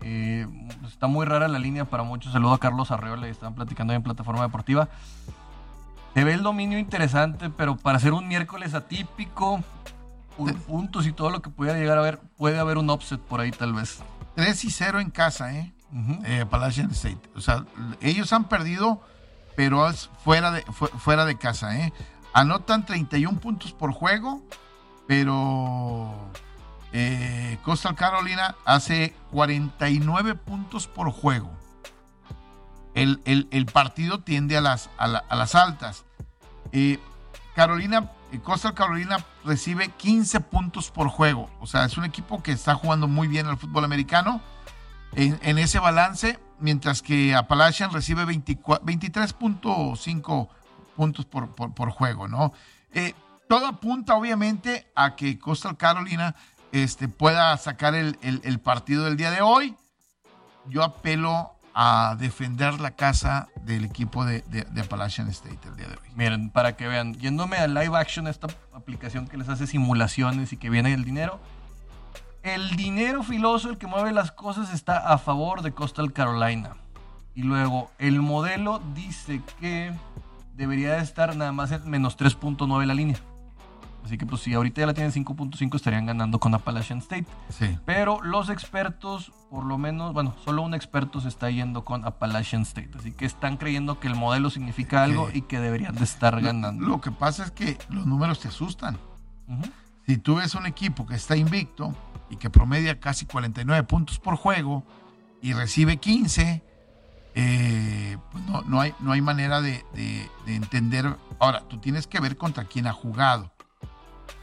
Eh, está muy rara la línea para muchos. Saludo a Carlos Arreola, estaban platicando ahí en plataforma deportiva. Se ve el dominio interesante, pero para ser un miércoles atípico, puntos y todo lo que pudiera llegar a ver, puede haber un offset por ahí tal vez. 3 y 0 en casa, ¿eh? Ujú. eh, Appalachian State. O sea, ellos han perdido, pero es fuera de, fu- fuera de casa. ¿eh? Anotan 31 puntos por juego, pero eh, Coastal Carolina hace 49 puntos por juego. El, el- partido tiende a las, a la- a las altas. Eh, Carolina, eh, Coastal Carolina recibe 15 puntos por juego. O sea, es un equipo que está jugando muy bien al fútbol americano en, ese balance, mientras que Appalachian recibe 24 23.5 puntos por, por- por juego, ¿no? Eh, todo apunta, obviamente, a que Coastal Carolina este, pueda sacar el, el- partido del día de hoy. Yo apelo a defender la casa del equipo de, de- de Appalachian State el día de hoy. Miren, para que vean, yéndome a Live Action, esta aplicación que les hace simulaciones y que viene el dinero. El dinero filoso, el que mueve las cosas, está a favor de Coastal Carolina. Y luego, el modelo dice que debería de estar nada más en menos 3.9 la línea. Así que pues si ahorita ya la tienen 5.5 estarían ganando con Appalachian State. Sí. Pero los expertos, por lo menos, bueno, solo un experto se está yendo con Appalachian State. Así que están creyendo que el modelo significa algo Que- y que deberían de estar ganando. Lo que pasa es que los números te asustan. Si tú ves un equipo que está invicto y que promedia casi 49 puntos por juego y recibe 15, eh, pues no, no hay, no hay manera de, de- de entender. Ahora, tú tienes que ver contra quién ha jugado.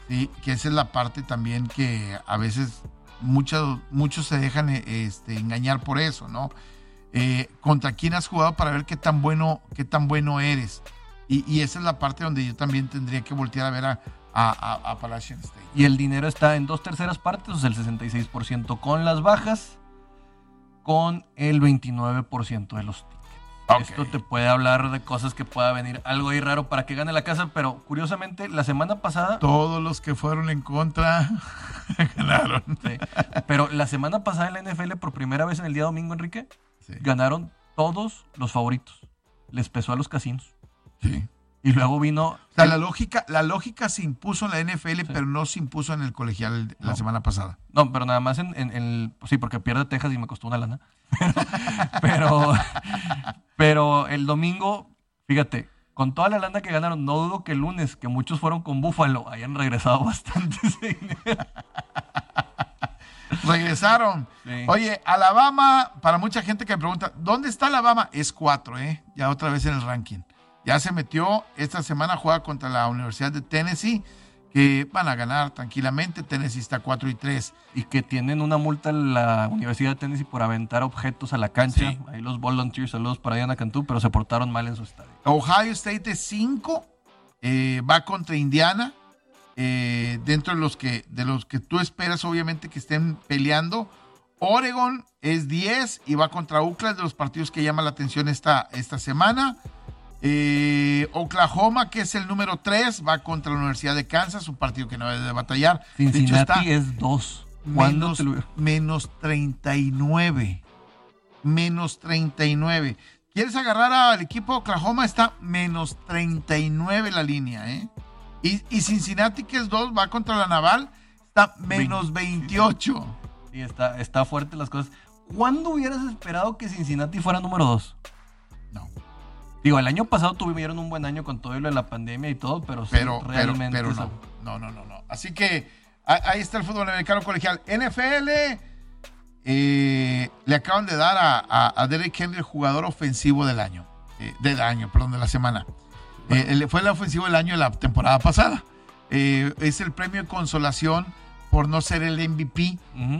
¿Sí? Que esa es la parte también que a veces muchos, muchos se dejan eh, este, engañar por eso, ¿no? Eh, contra quién has jugado para ver qué tan bueno, qué tan bueno eres. Y, esa es la parte donde yo también tendría que voltear a ver a, a, a-. Y el dinero está en dos terceras partes, o sea, el 66% con las bajas, con el 29% de los Esto te puede hablar de cosas que pueda venir algo ahí raro para que gane la casa, pero curiosamente la semana pasada, Todos los que fueron en contra [LAUGHS] ganaron. sí, pero la semana pasada en la NFL por primera vez en el día domingo, Enrique, Sí. ganaron todos los favoritos. Les pesó a los casinos. Sí. Y luego vino O sea, la lógica, la lógica se impuso en la NFL, pero no se impuso en el colegial la semana pasada. No, pero nada más en, en- en el. Sí, porque pierde Texas y me costó una lana. [LAUGHS] pero, pero el domingo, fíjate, con toda la lana que ganaron, no dudo que el lunes, que muchos fueron con Búfalo, hayan regresado [LAUGHS] bastante ese dinero. Regresaron. Sí. Oye, Alabama, para mucha gente que me pregunta, ¿dónde está Alabama? Es cuatro, ¿eh? Ya otra vez en el ranking. Ya se metió, esta semana juega contra la Universidad de Tennessee, que van a ganar tranquilamente. Tennessee está 4 y 3. Y que tienen una multa en la Universidad de Tennessee por aventar objetos a la cancha. Sí. Ahí los volunteers, saludos para Diana Cantú, pero se portaron mal en su estadio. Ohio State es 5, va contra Indiana. eh, dentro de los que de los que tú esperas, obviamente, que estén peleando. Oregon es 10 y va contra UCLA, de los partidos que llama la atención esta, esta semana. Eh, Oklahoma, que es el número 3, va contra la Universidad de Kansas, un partido que no debe de batallar. De hecho, Cincinnati está es dos. ¿Cuándo menos, te lo- menos 39. Menos 39. ¿Quieres agarrar al equipo de Oklahoma? Está menos 39 la línea, ¿eh? Y, y Cincinnati, que es 2, va contra la Naval, está menos 28. Sí, está, está fuerte las cosas. ¿Cuándo hubieras esperado que Cincinnati fuera número 2? No, Digo, el año pasado tuvieron un buen año con todo lo de la pandemia y todo, pero, sí, pero, pero, realmente. pero esa- no. No, no, no, no. Así que ahí está el fútbol americano colegial. NFL, eh, le acaban de dar a, a, a Derek Henry el jugador ofensivo del año. eh, del año, perdón, de la semana. Eh, fue el ofensivo del año de la temporada pasada. Es el premio de consolación por no ser el MVP.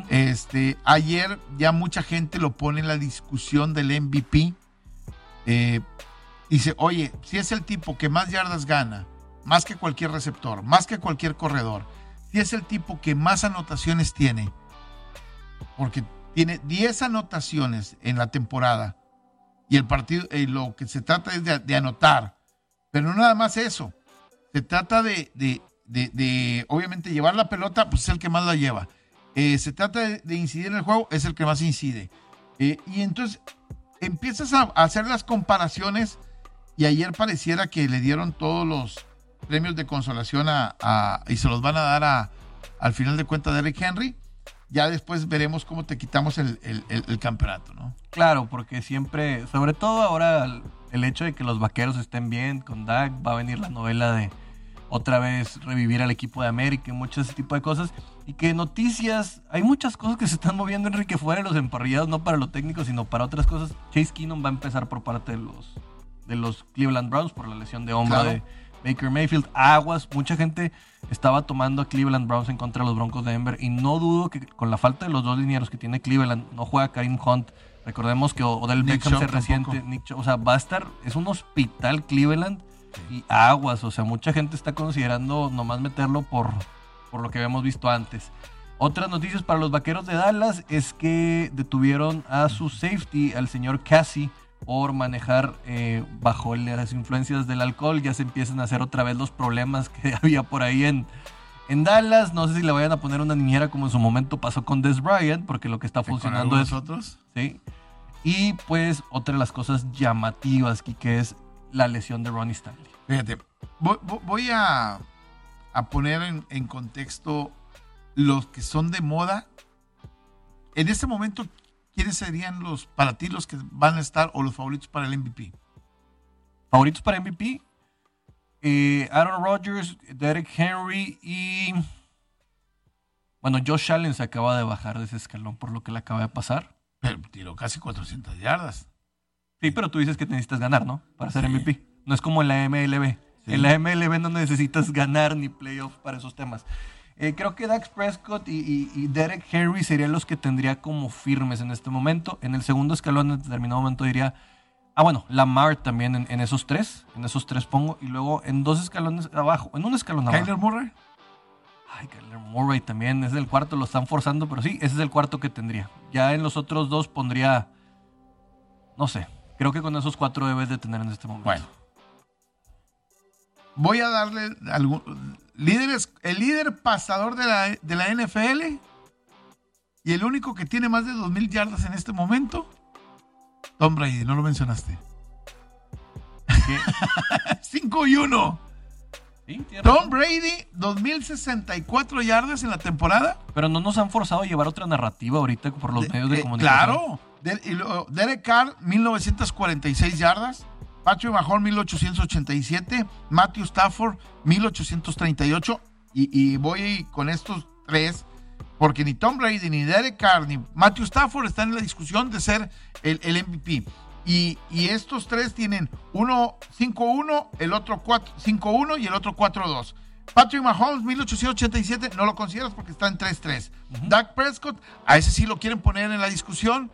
Este, ayer ya mucha gente lo pone en la discusión del MVP. Dice, oye, si es el tipo que más yardas gana, más que cualquier receptor, más que cualquier corredor, si es el tipo que más anotaciones tiene, porque tiene 10 anotaciones en la temporada y el partido, eh, lo que se trata es de, anotar, pero no nada más eso, se trata de, de- de- obviamente, llevar la pelota, pues es el que más la lleva. Eh, se trata de, incidir en el juego, es el que más incide. Eh, y entonces empiezas a hacer las comparaciones y ayer pareciera que le dieron todos los premios de consolación a, y se los van a dar a, al final de cuentas a Derrick Henry. Ya después veremos cómo te quitamos el, el- campeonato, ¿no? Claro, porque siempre, sobre todo ahora, el- el hecho de que los vaqueros estén bien con Dak, va a venir la novela de otra vez revivir al equipo de América y mucho ese tipo de cosas. Y que noticias, hay muchas cosas que se están moviendo, Enrique, fuera de los emparrillados, no para lo técnico, sino para otras cosas. Chase Keenum va a empezar por parte de los, de los Cleveland Browns por la lesión de hombro Claro. de Baker Mayfield. Aguas, mucha gente estaba tomando a Cleveland Browns en contra de los Broncos de Denver y no dudo que con la falta de los dos linieros que tiene Cleveland, no juega Karim Hunt. Recordemos que Odell Nick Beckham se tampoco. Nick Chubb, o sea, va a estar, es un hospital Cleveland y aguas, o sea, mucha gente está considerando nomás meterlo por, por lo que habíamos visto antes. Otras noticias para los vaqueros de Dallas es que detuvieron a su safety, al señor Cassie, por manejar eh, bajo las influencias del alcohol. Ya se empiezan a hacer otra vez los problemas que [LAUGHS] había por ahí en, en Dallas. No sé si le vayan a poner una niñera como en su momento pasó con Des Bryant, porque lo que está funcionando es otros. ¿sí? Y pues otra de las cosas llamativas aquí que es la lesión de Ronnie Stanley. Fíjate, voy a, a poner en, en contexto los que son de moda. En este momento, ¿quiénes serían los para ti los que van a estar o los favoritos para el MVP? Favoritos para MVP, eh, Aaron Rodgers, Derek Henry y bueno, Josh Allen se acaba de bajar de ese escalón por lo que le acaba de pasar. Pero tiró casi 400 yardas. Sí, pero tú dices que necesitas ganar, ¿no? Para ser Sí. MVP. No es como en la MLB. Sí. En la MLB no necesitas ganar ni playoff para esos temas. Eh, creo que Dax Prescott y, y- y Derek Henry serían los que tendría como firmes en este momento. En el segundo escalón, en determinado momento, diría. Ah, bueno, Lamar también en, en esos tres. En esos tres pongo. Y luego en dos escalones abajo. En un escalón abajo. Kyler Murray. Ay, Kyler Murray también. Es el cuarto, lo están forzando. Pero sí, ese es el cuarto que tendría. Ya en los otros dos pondría. No sé. Creo que con esos cuatro debes de tener en este momento. Bueno. Voy a darle algún líderes, el líder pasador de la, de la NFL y el único que tiene más de 2000 yardas en este momento, Tom Brady, no lo mencionaste. ¿Qué? [LAUGHS] 5 y 1. Sí, tiene Tom. Brady, 2064 yardas en la temporada. Pero no nos han forzado a llevar otra narrativa ahorita por los De- medios de eh, comunicación. Claro. De- y luego, Derek Carr, 1946 yardas. Patrick Mahomes, 1887. Matthew Stafford, 1838. Y, y voy con estos tres, porque ni Tom Brady, ni Derek Carr, ni Matthew Stafford están en la discusión de ser el, el MVP. Y, y estos tres tienen uno 5-1, el otro 4 5-1 y el otro 4-2. Patrick Mahomes, 1887, no lo consideras porque está en 3-3. Dak Prescott, a ese sí lo quieren poner en la discusión,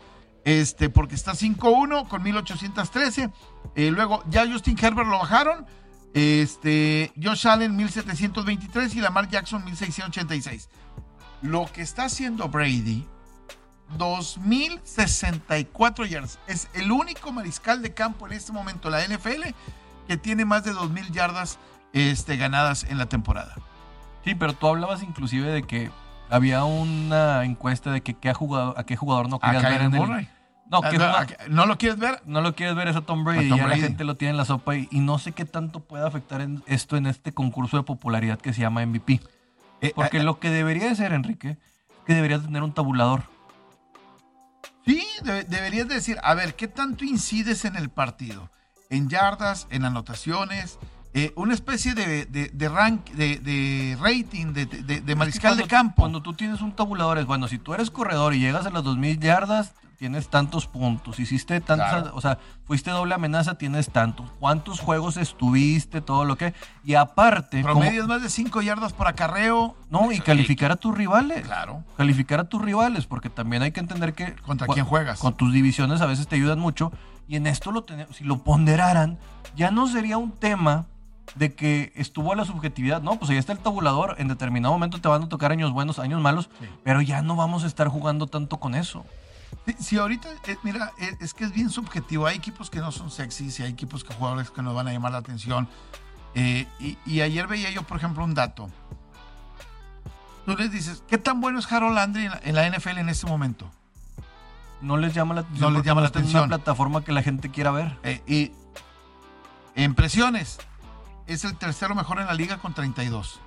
este, porque está 5-1 con 1813. Eh, luego ya Justin Herbert lo bajaron. Este, Josh Allen, 1723 y Lamar Jackson, 1686. Lo que está haciendo Brady, 2064 yardas. Es el único mariscal de campo en este momento, la NFL, que tiene más de 2000 yardas este, ganadas en la temporada. Sí, pero tú hablabas inclusive de que había una encuesta de que qué jugador, a qué jugador no A querías ver en el... No, Ah, ¿qué no, jugador- a- ¿No lo quieres ver? no lo quieres ver es a Tom Brady. Tom ya Brady. la gente lo tiene en la sopa y, y no sé qué tanto puede afectar en esto en este concurso de popularidad que se llama MVP. Eh, Porque eh, lo que debería de ser, Enrique, es que deberías tener un tabulador. Sí, de- deberías decir, a ver, ¿qué tanto incides en el partido? En yardas, en anotaciones, eh, una especie de, de- de rank, de, de rating, de, de- mariscal Cuando- de campo. Cuando tú tienes un tabulador es, bueno, si tú eres corredor y llegas a las 2000 yardas, tienes tantos puntos. Hiciste tantos, Claro. o sea, fuiste doble amenaza, tienes tantos. ¿Cuántos juegos estuviste? Todo lo que. Y aparte, como- Promedios más de 5 yardas por acarreo. no, y calificar a tus rivales. Claro. Calificar a tus rivales, porque también hay que entender que. ¿Contra quién juegas? Con tus divisiones a veces te ayudan mucho. Y en esto lo tenemos, si lo ponderaran, ya no sería un tema de que estuvo a la subjetividad. No, pues ahí está el tabulador. En determinado momento te van a tocar años buenos, años malos, Sí. pero ya no vamos a estar jugando tanto con eso. Sí, ahorita, eh, mira, eh, es que es bien subjetivo. Hay equipos que no son sexys y hay equipos que jugadores que nos van a llamar la atención. Eh, y, y ayer veía yo, por ejemplo, un dato. Tú les dices, ¿qué tan bueno es Harold Landry en la, en la NFL en este momento? No les llama la atención. No les llama la atención. una plataforma que la gente quiera ver. Eh, y en presiones, es el tercero mejor en la liga con 32.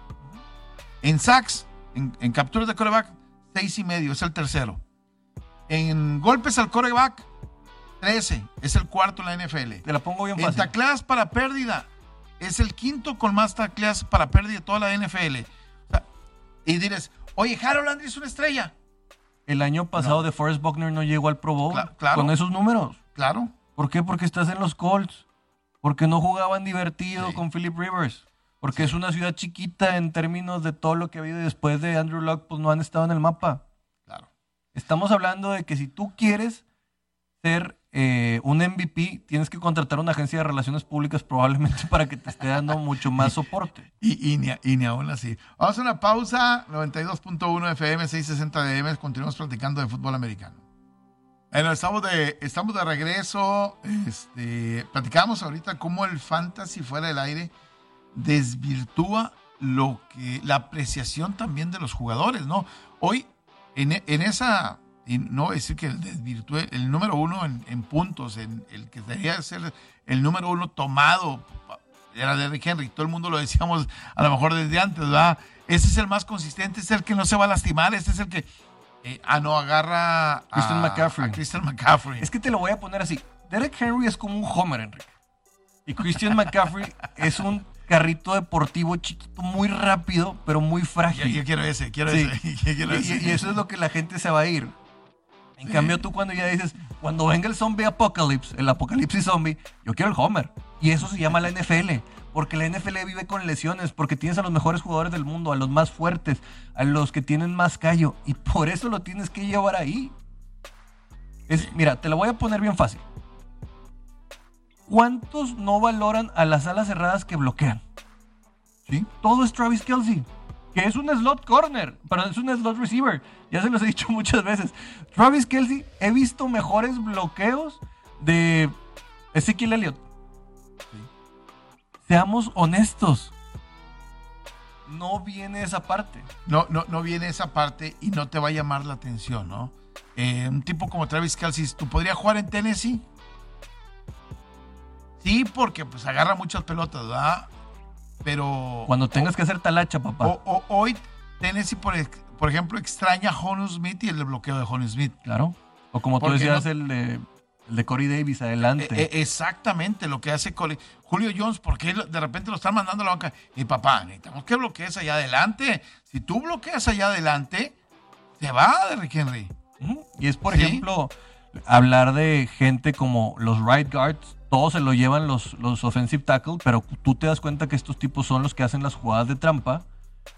En sacks, en, en capturas de coreback, 6 y medio, es el tercero. En golpes al coreback, 13, es el cuarto en la NFL. Te la pongo bien En fácil. tacleadas para pérdida, es el quinto con más tacleadas para pérdida de toda la NFL. O sea, y dices, oye, Harold Landry es una estrella. El año pasado No. de Forrest Buckner no llegó al Pro Bowl Cla- claro. con esos números. Claro. ¿Por qué? Porque estás en los Colts. Porque no jugaban divertido Sí. con Philip Rivers. Porque es una ciudad chiquita en términos de todo lo que ha habido y después de Andrew Luck, pues no han estado en el mapa. Estamos hablando de que si tú quieres ser eh, un MVP, tienes que contratar una agencia de relaciones públicas probablemente para que te esté dando mucho más [LAUGHS] soporte. Y, y, ni, y ni aún así. Vamos a una pausa. 92.1 FM, 660 DM. Continuamos platicando de fútbol americano. Bueno, estamos de, estamos de regreso. Este, platicamos ahorita cómo el fantasy fuera del aire desvirtúa lo que la apreciación también de los jugadores, ¿no? Hoy, en, en esa, y no decir que el desvirtúe, el número uno en, en puntos, en el que debería ser el número uno tomado era Derrick Henry. Todo el mundo lo decíamos a lo mejor desde antes, ¿verdad? Ese es el más consistente, es el que no se va a lastimar, este es el que. eh, ah, no, agarra a Christian McCaffrey. a Christian McCaffrey. Es que te lo voy a poner así. Derek Henry es como un Homer, Enrique. Y Christian McCaffrey es un carrito deportivo chiquito, muy rápido, pero muy frágil. yo quiero ese, quiero Sí. ese. [LAUGHS] yo quiero Y, ese. y- y eso es lo que la gente se va a ir. En cambio, tú cuando ya dices, cuando venga el zombie apocalypse, el apocalipsis zombie, yo quiero el Homer. Y eso se llama la NFL. Porque la NFL vive con lesiones, porque tienes a los mejores jugadores del mundo, a los más fuertes, a los que tienen más callo. Y por eso lo tienes que llevar ahí. Es, mira, te lo voy a poner bien fácil. ¿Cuántos no valoran a las alas cerradas que bloquean? Sí. todo es Travis Kelsey, que es un slot corner, pero es un slot receiver. Ya se los he dicho [LAUGHS] muchas veces. Travis Kelsey, he visto mejores bloqueos de Ezekiel Elliott. Seamos honestos. No viene esa parte. No, no, no viene esa parte y no te va a llamar la atención, ¿no? Eh, un tipo como Travis Kelsey, ¿tú podrías jugar en Tennessee? Sí, porque pues agarra muchas pelotas, ¿verdad? Pero Cuando tengas que hacer talacha, papá. o- o- hoy Tennessee, por, ejemplo, extraña a Honu Smith y el bloqueo de Honu Smith. Claro. O como tú decías, no- el, de, el de Corey Davis adelante. Eh, eh, exactamente lo que hace Cole- Julio Jones, porque de repente lo están mandando a la banca. Y papá, necesitamos que bloquees allá adelante. Si tú bloqueas allá adelante, te va Derrick Henry. Ujú. Y es, por Sí. ejemplo, hablar de gente como los right guards, todos se lo llevan los, los offensive tackle, pero tú te das cuenta que estos tipos son los que hacen las jugadas de trampa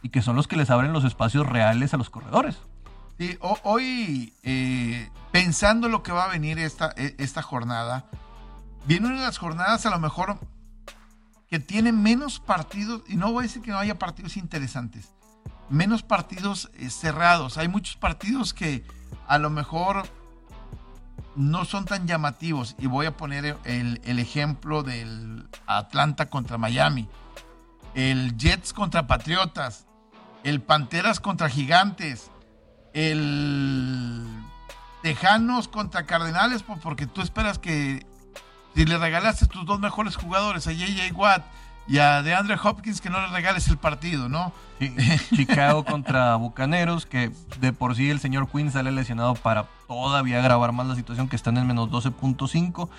y que son los que les abren los espacios reales a los corredores. Sí, ho- hoy, eh, pensando lo que va a venir esta, e- esta jornada, viene una de las jornadas a lo mejor que tiene menos partidos, y no voy a decir que no haya partidos interesantes, menos partidos eh, cerrados. Hay muchos partidos que a lo mejor no son tan llamativos, y voy a poner el, el ejemplo del Atlanta contra Miami, el Jets contra Patriotas, el Panteras contra Gigantes, el Tejanos contra Cardenales, pues, porque tú esperas que si le regalaste tus dos mejores jugadores, a JJ Watt y a DeAndre Hopkins, que no le regales el partido, ¿no? Sí, Chicago [LAUGHS] contra Bucaneros, que de por sí el señor Quinn sale lesionado para todavía agravar más la situación, que están en menos 12.5.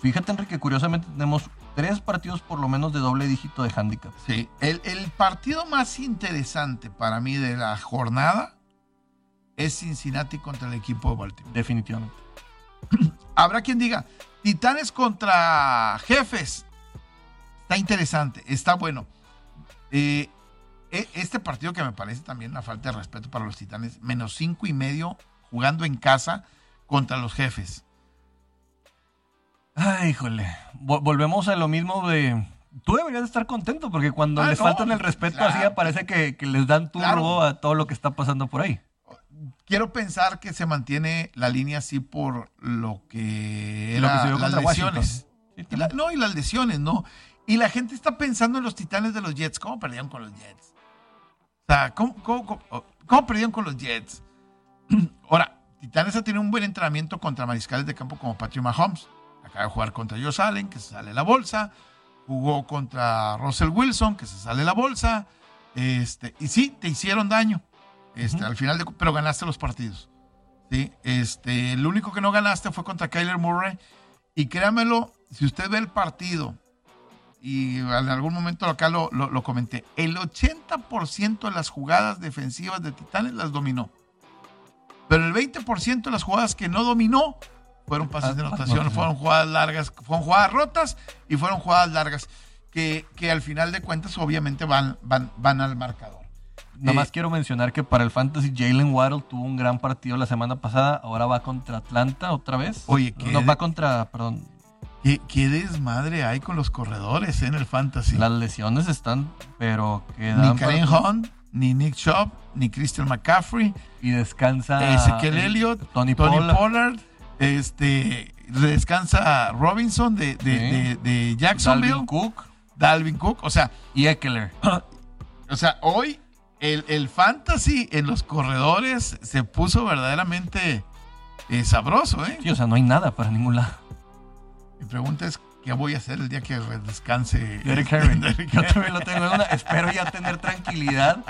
Fíjate, Enrique, curiosamente tenemos tres partidos por lo menos de doble dígito de handicap. Sí. El, el partido más interesante para mí de la jornada es Cincinnati contra el equipo de Baltimore. Definitivamente. [CLEARS THROAT] Habrá quien diga, Titanes contra Jefes. Está interesante, está bueno. Eh, e- este partido que me parece también una falta de respeto para los Titanes, menos cinco y medio jugando en casa contra los Jefes. Ay, híjole. Vol- volvemos a lo mismo de. Tú deberías estar contento porque cuando Ah, les no, faltan el respeto claro. así parece que, que les dan turbo Claro. a todo lo que está pasando por ahí. Quiero pensar que se mantiene la línea así por lo que, Lo que se las lesiones. No, y las lesiones, ¿no? Y la gente está pensando en los titanes de los Jets. ¿Cómo perdieron con los Jets? O sea, ¿cómo, cómo- cómo- cómo perdieron con los Jets? [CLEARS THROAT] Ahora, Titanes ha tenido un buen entrenamiento contra mariscales de campo como Patrick Mahomes. Acaba de jugar contra Josh Allen, que se sale la bolsa. Jugó contra Russell Wilson, que se sale la bolsa. Este, y sí, te hicieron daño. Este. Al final, de, pero ganaste los partidos. ¿sí? Este, el único que no ganaste fue contra Kyler Murray. Y créamelo, si usted ve el partido, y en algún momento acá lo, lo- lo comenté, el 80% de las jugadas defensivas de Titanes las dominó. Pero el 20% de las jugadas que no dominó fueron pases de anotación, [LAUGHS] fueron jugadas largas, fueron jugadas rotas y fueron jugadas largas que, que al final de cuentas obviamente van, van, van al marcador. Nada Eh, más quiero mencionar que para el Fantasy Jalen Waddle tuvo un gran partido la semana pasada. Ahora va contra Atlanta otra vez. Oye, ¿qué? No, va contra, perdón. ¿Qué, qué desmadre hay con los corredores en el fantasy. Las lesiones están, pero ni quedan. Karen para- Hunt, ni Nick Chubb, ni Christian McCaffrey, Y descansa. Ezequiel eh, Elliott, Tony, Tony Pollard. Pollard, este, descansa Robinson de, de, Sí. de- de Jacksonville, Dalvin Cook Dalvin Cook, o sea, y Eckler. [CLEARS THROAT] o sea, hoy el, el fantasy en los corredores se puso verdaderamente eh, sabroso, ¿eh? Sí, o sea, no hay nada para ningún lado. Mi pregunta es, ¿Qué voy a hacer el día que descanse? Derek Henry. [LAUGHS] Yo también lo tengo en una. Espero ya tener tranquilidad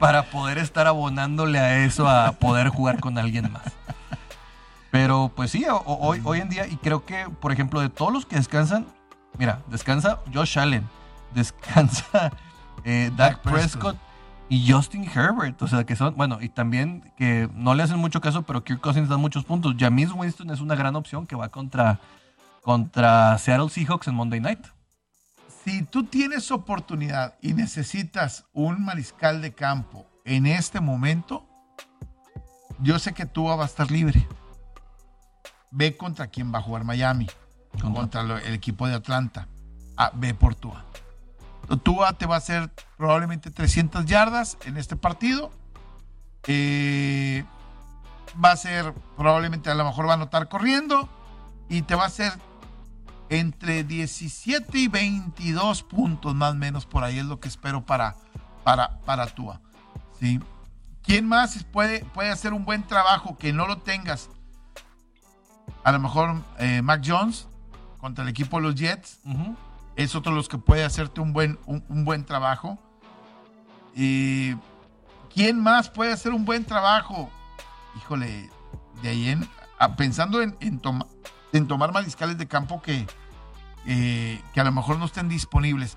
para poder estar abonándole a eso, a poder jugar con alguien más. Pero pues sí, hoy, hoy en día, y creo que, por ejemplo, de todos los que descansan, mira, descansa Josh Allen, descansa eh, Dak, Prescott, y Justin Herbert. O sea, que son, bueno, y también que no le hacen mucho caso, pero Kirk Cousins da muchos puntos. James Winston es una gran opción que va contra contra Seattle Seahawks en Monday Night. Si tú tienes oportunidad y necesitas un mariscal de campo en este momento, yo sé que Tua va a estar libre. Ve contra quién va a jugar Miami, contra el equipo de Atlanta. Ah, ve por Tua. Tua te va a hacer probablemente 300 yardas en este partido. Eh, va a ser, probablemente a lo mejor va a anotar corriendo y te va a hacer entre 17 y 22 puntos más o menos por ahí es lo que espero para, para, para Tua. ¿sí? ¿Quién más puede, puede hacer un buen trabajo que no lo tengas? A lo mejor eh, Mac Jones contra el equipo de los Jets. Es otro de los que puede hacerte un buen, un, buen trabajo. Y ¿Quién más puede hacer un buen trabajo? Híjole, de ahí en, pensando en, en, en tomar mariscales de campo que, eh, que a lo mejor no estén disponibles.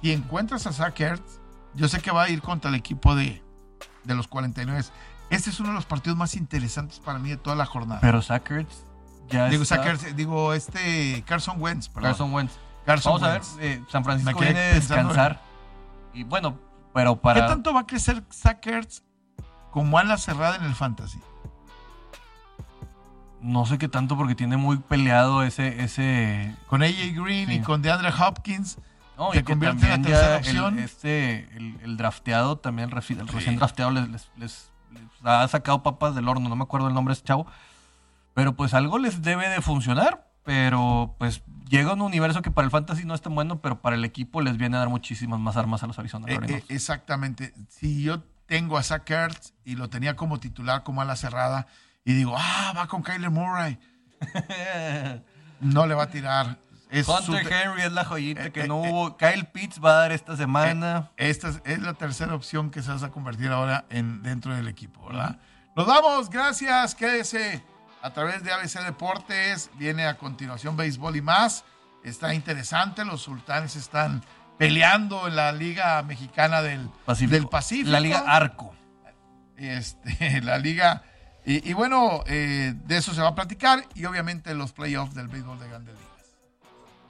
Y encuentras a Zach Ertz, yo sé que va a ir contra el equipo de, de los 49. Este es uno de los partidos más interesantes para mí de toda la jornada. Pero Zach Ertz ya digo, digo, este Carson Wentz. Carson Wentz. Vamos a ver, eh, San Francisco viene a descansar. Y bueno, pero para... ¿Qué tanto va a crecer Zach Ertz como ala cerrada en el fantasy? No sé qué tanto porque tiene muy peleado ese... ese... Con AJ Green y con DeAndre Hopkins. No, y convierte en la tercera opción. El, este, el, drafteado también, el recién drafteado les, les, ha sacado papas del horno, no me acuerdo el nombre de ese chavo. Pero pues algo les debe de funcionar, pero pues llega un universo que para el fantasy no es tan bueno, pero para el equipo les viene a dar muchísimas más armas a los Arizona eh, eh, exactamente. Si yo tengo a Zach Ertz y lo tenía como titular, como a la cerrada, y digo, ah, va con Kyler Murray. [LAUGHS] no le va a tirar. Hunter Henry es la joyita que eh, no eh, hubo. Kyle Pitts va a dar esta semana. Eh, esta es, la tercera opción que se va a convertir ahora en, dentro del equipo, ¿verdad? Nos vamos, gracias. Quédese a través de ABC Deportes. Viene a continuación béisbol y más. Está interesante. Los sultanes están peleando en la Liga Mexicana del Del Pacífico. La Liga Arco. Este, [LAUGHS] la Liga y, bueno, eh, de eso se va a platicar y obviamente los playoffs del béisbol de Grande Liga.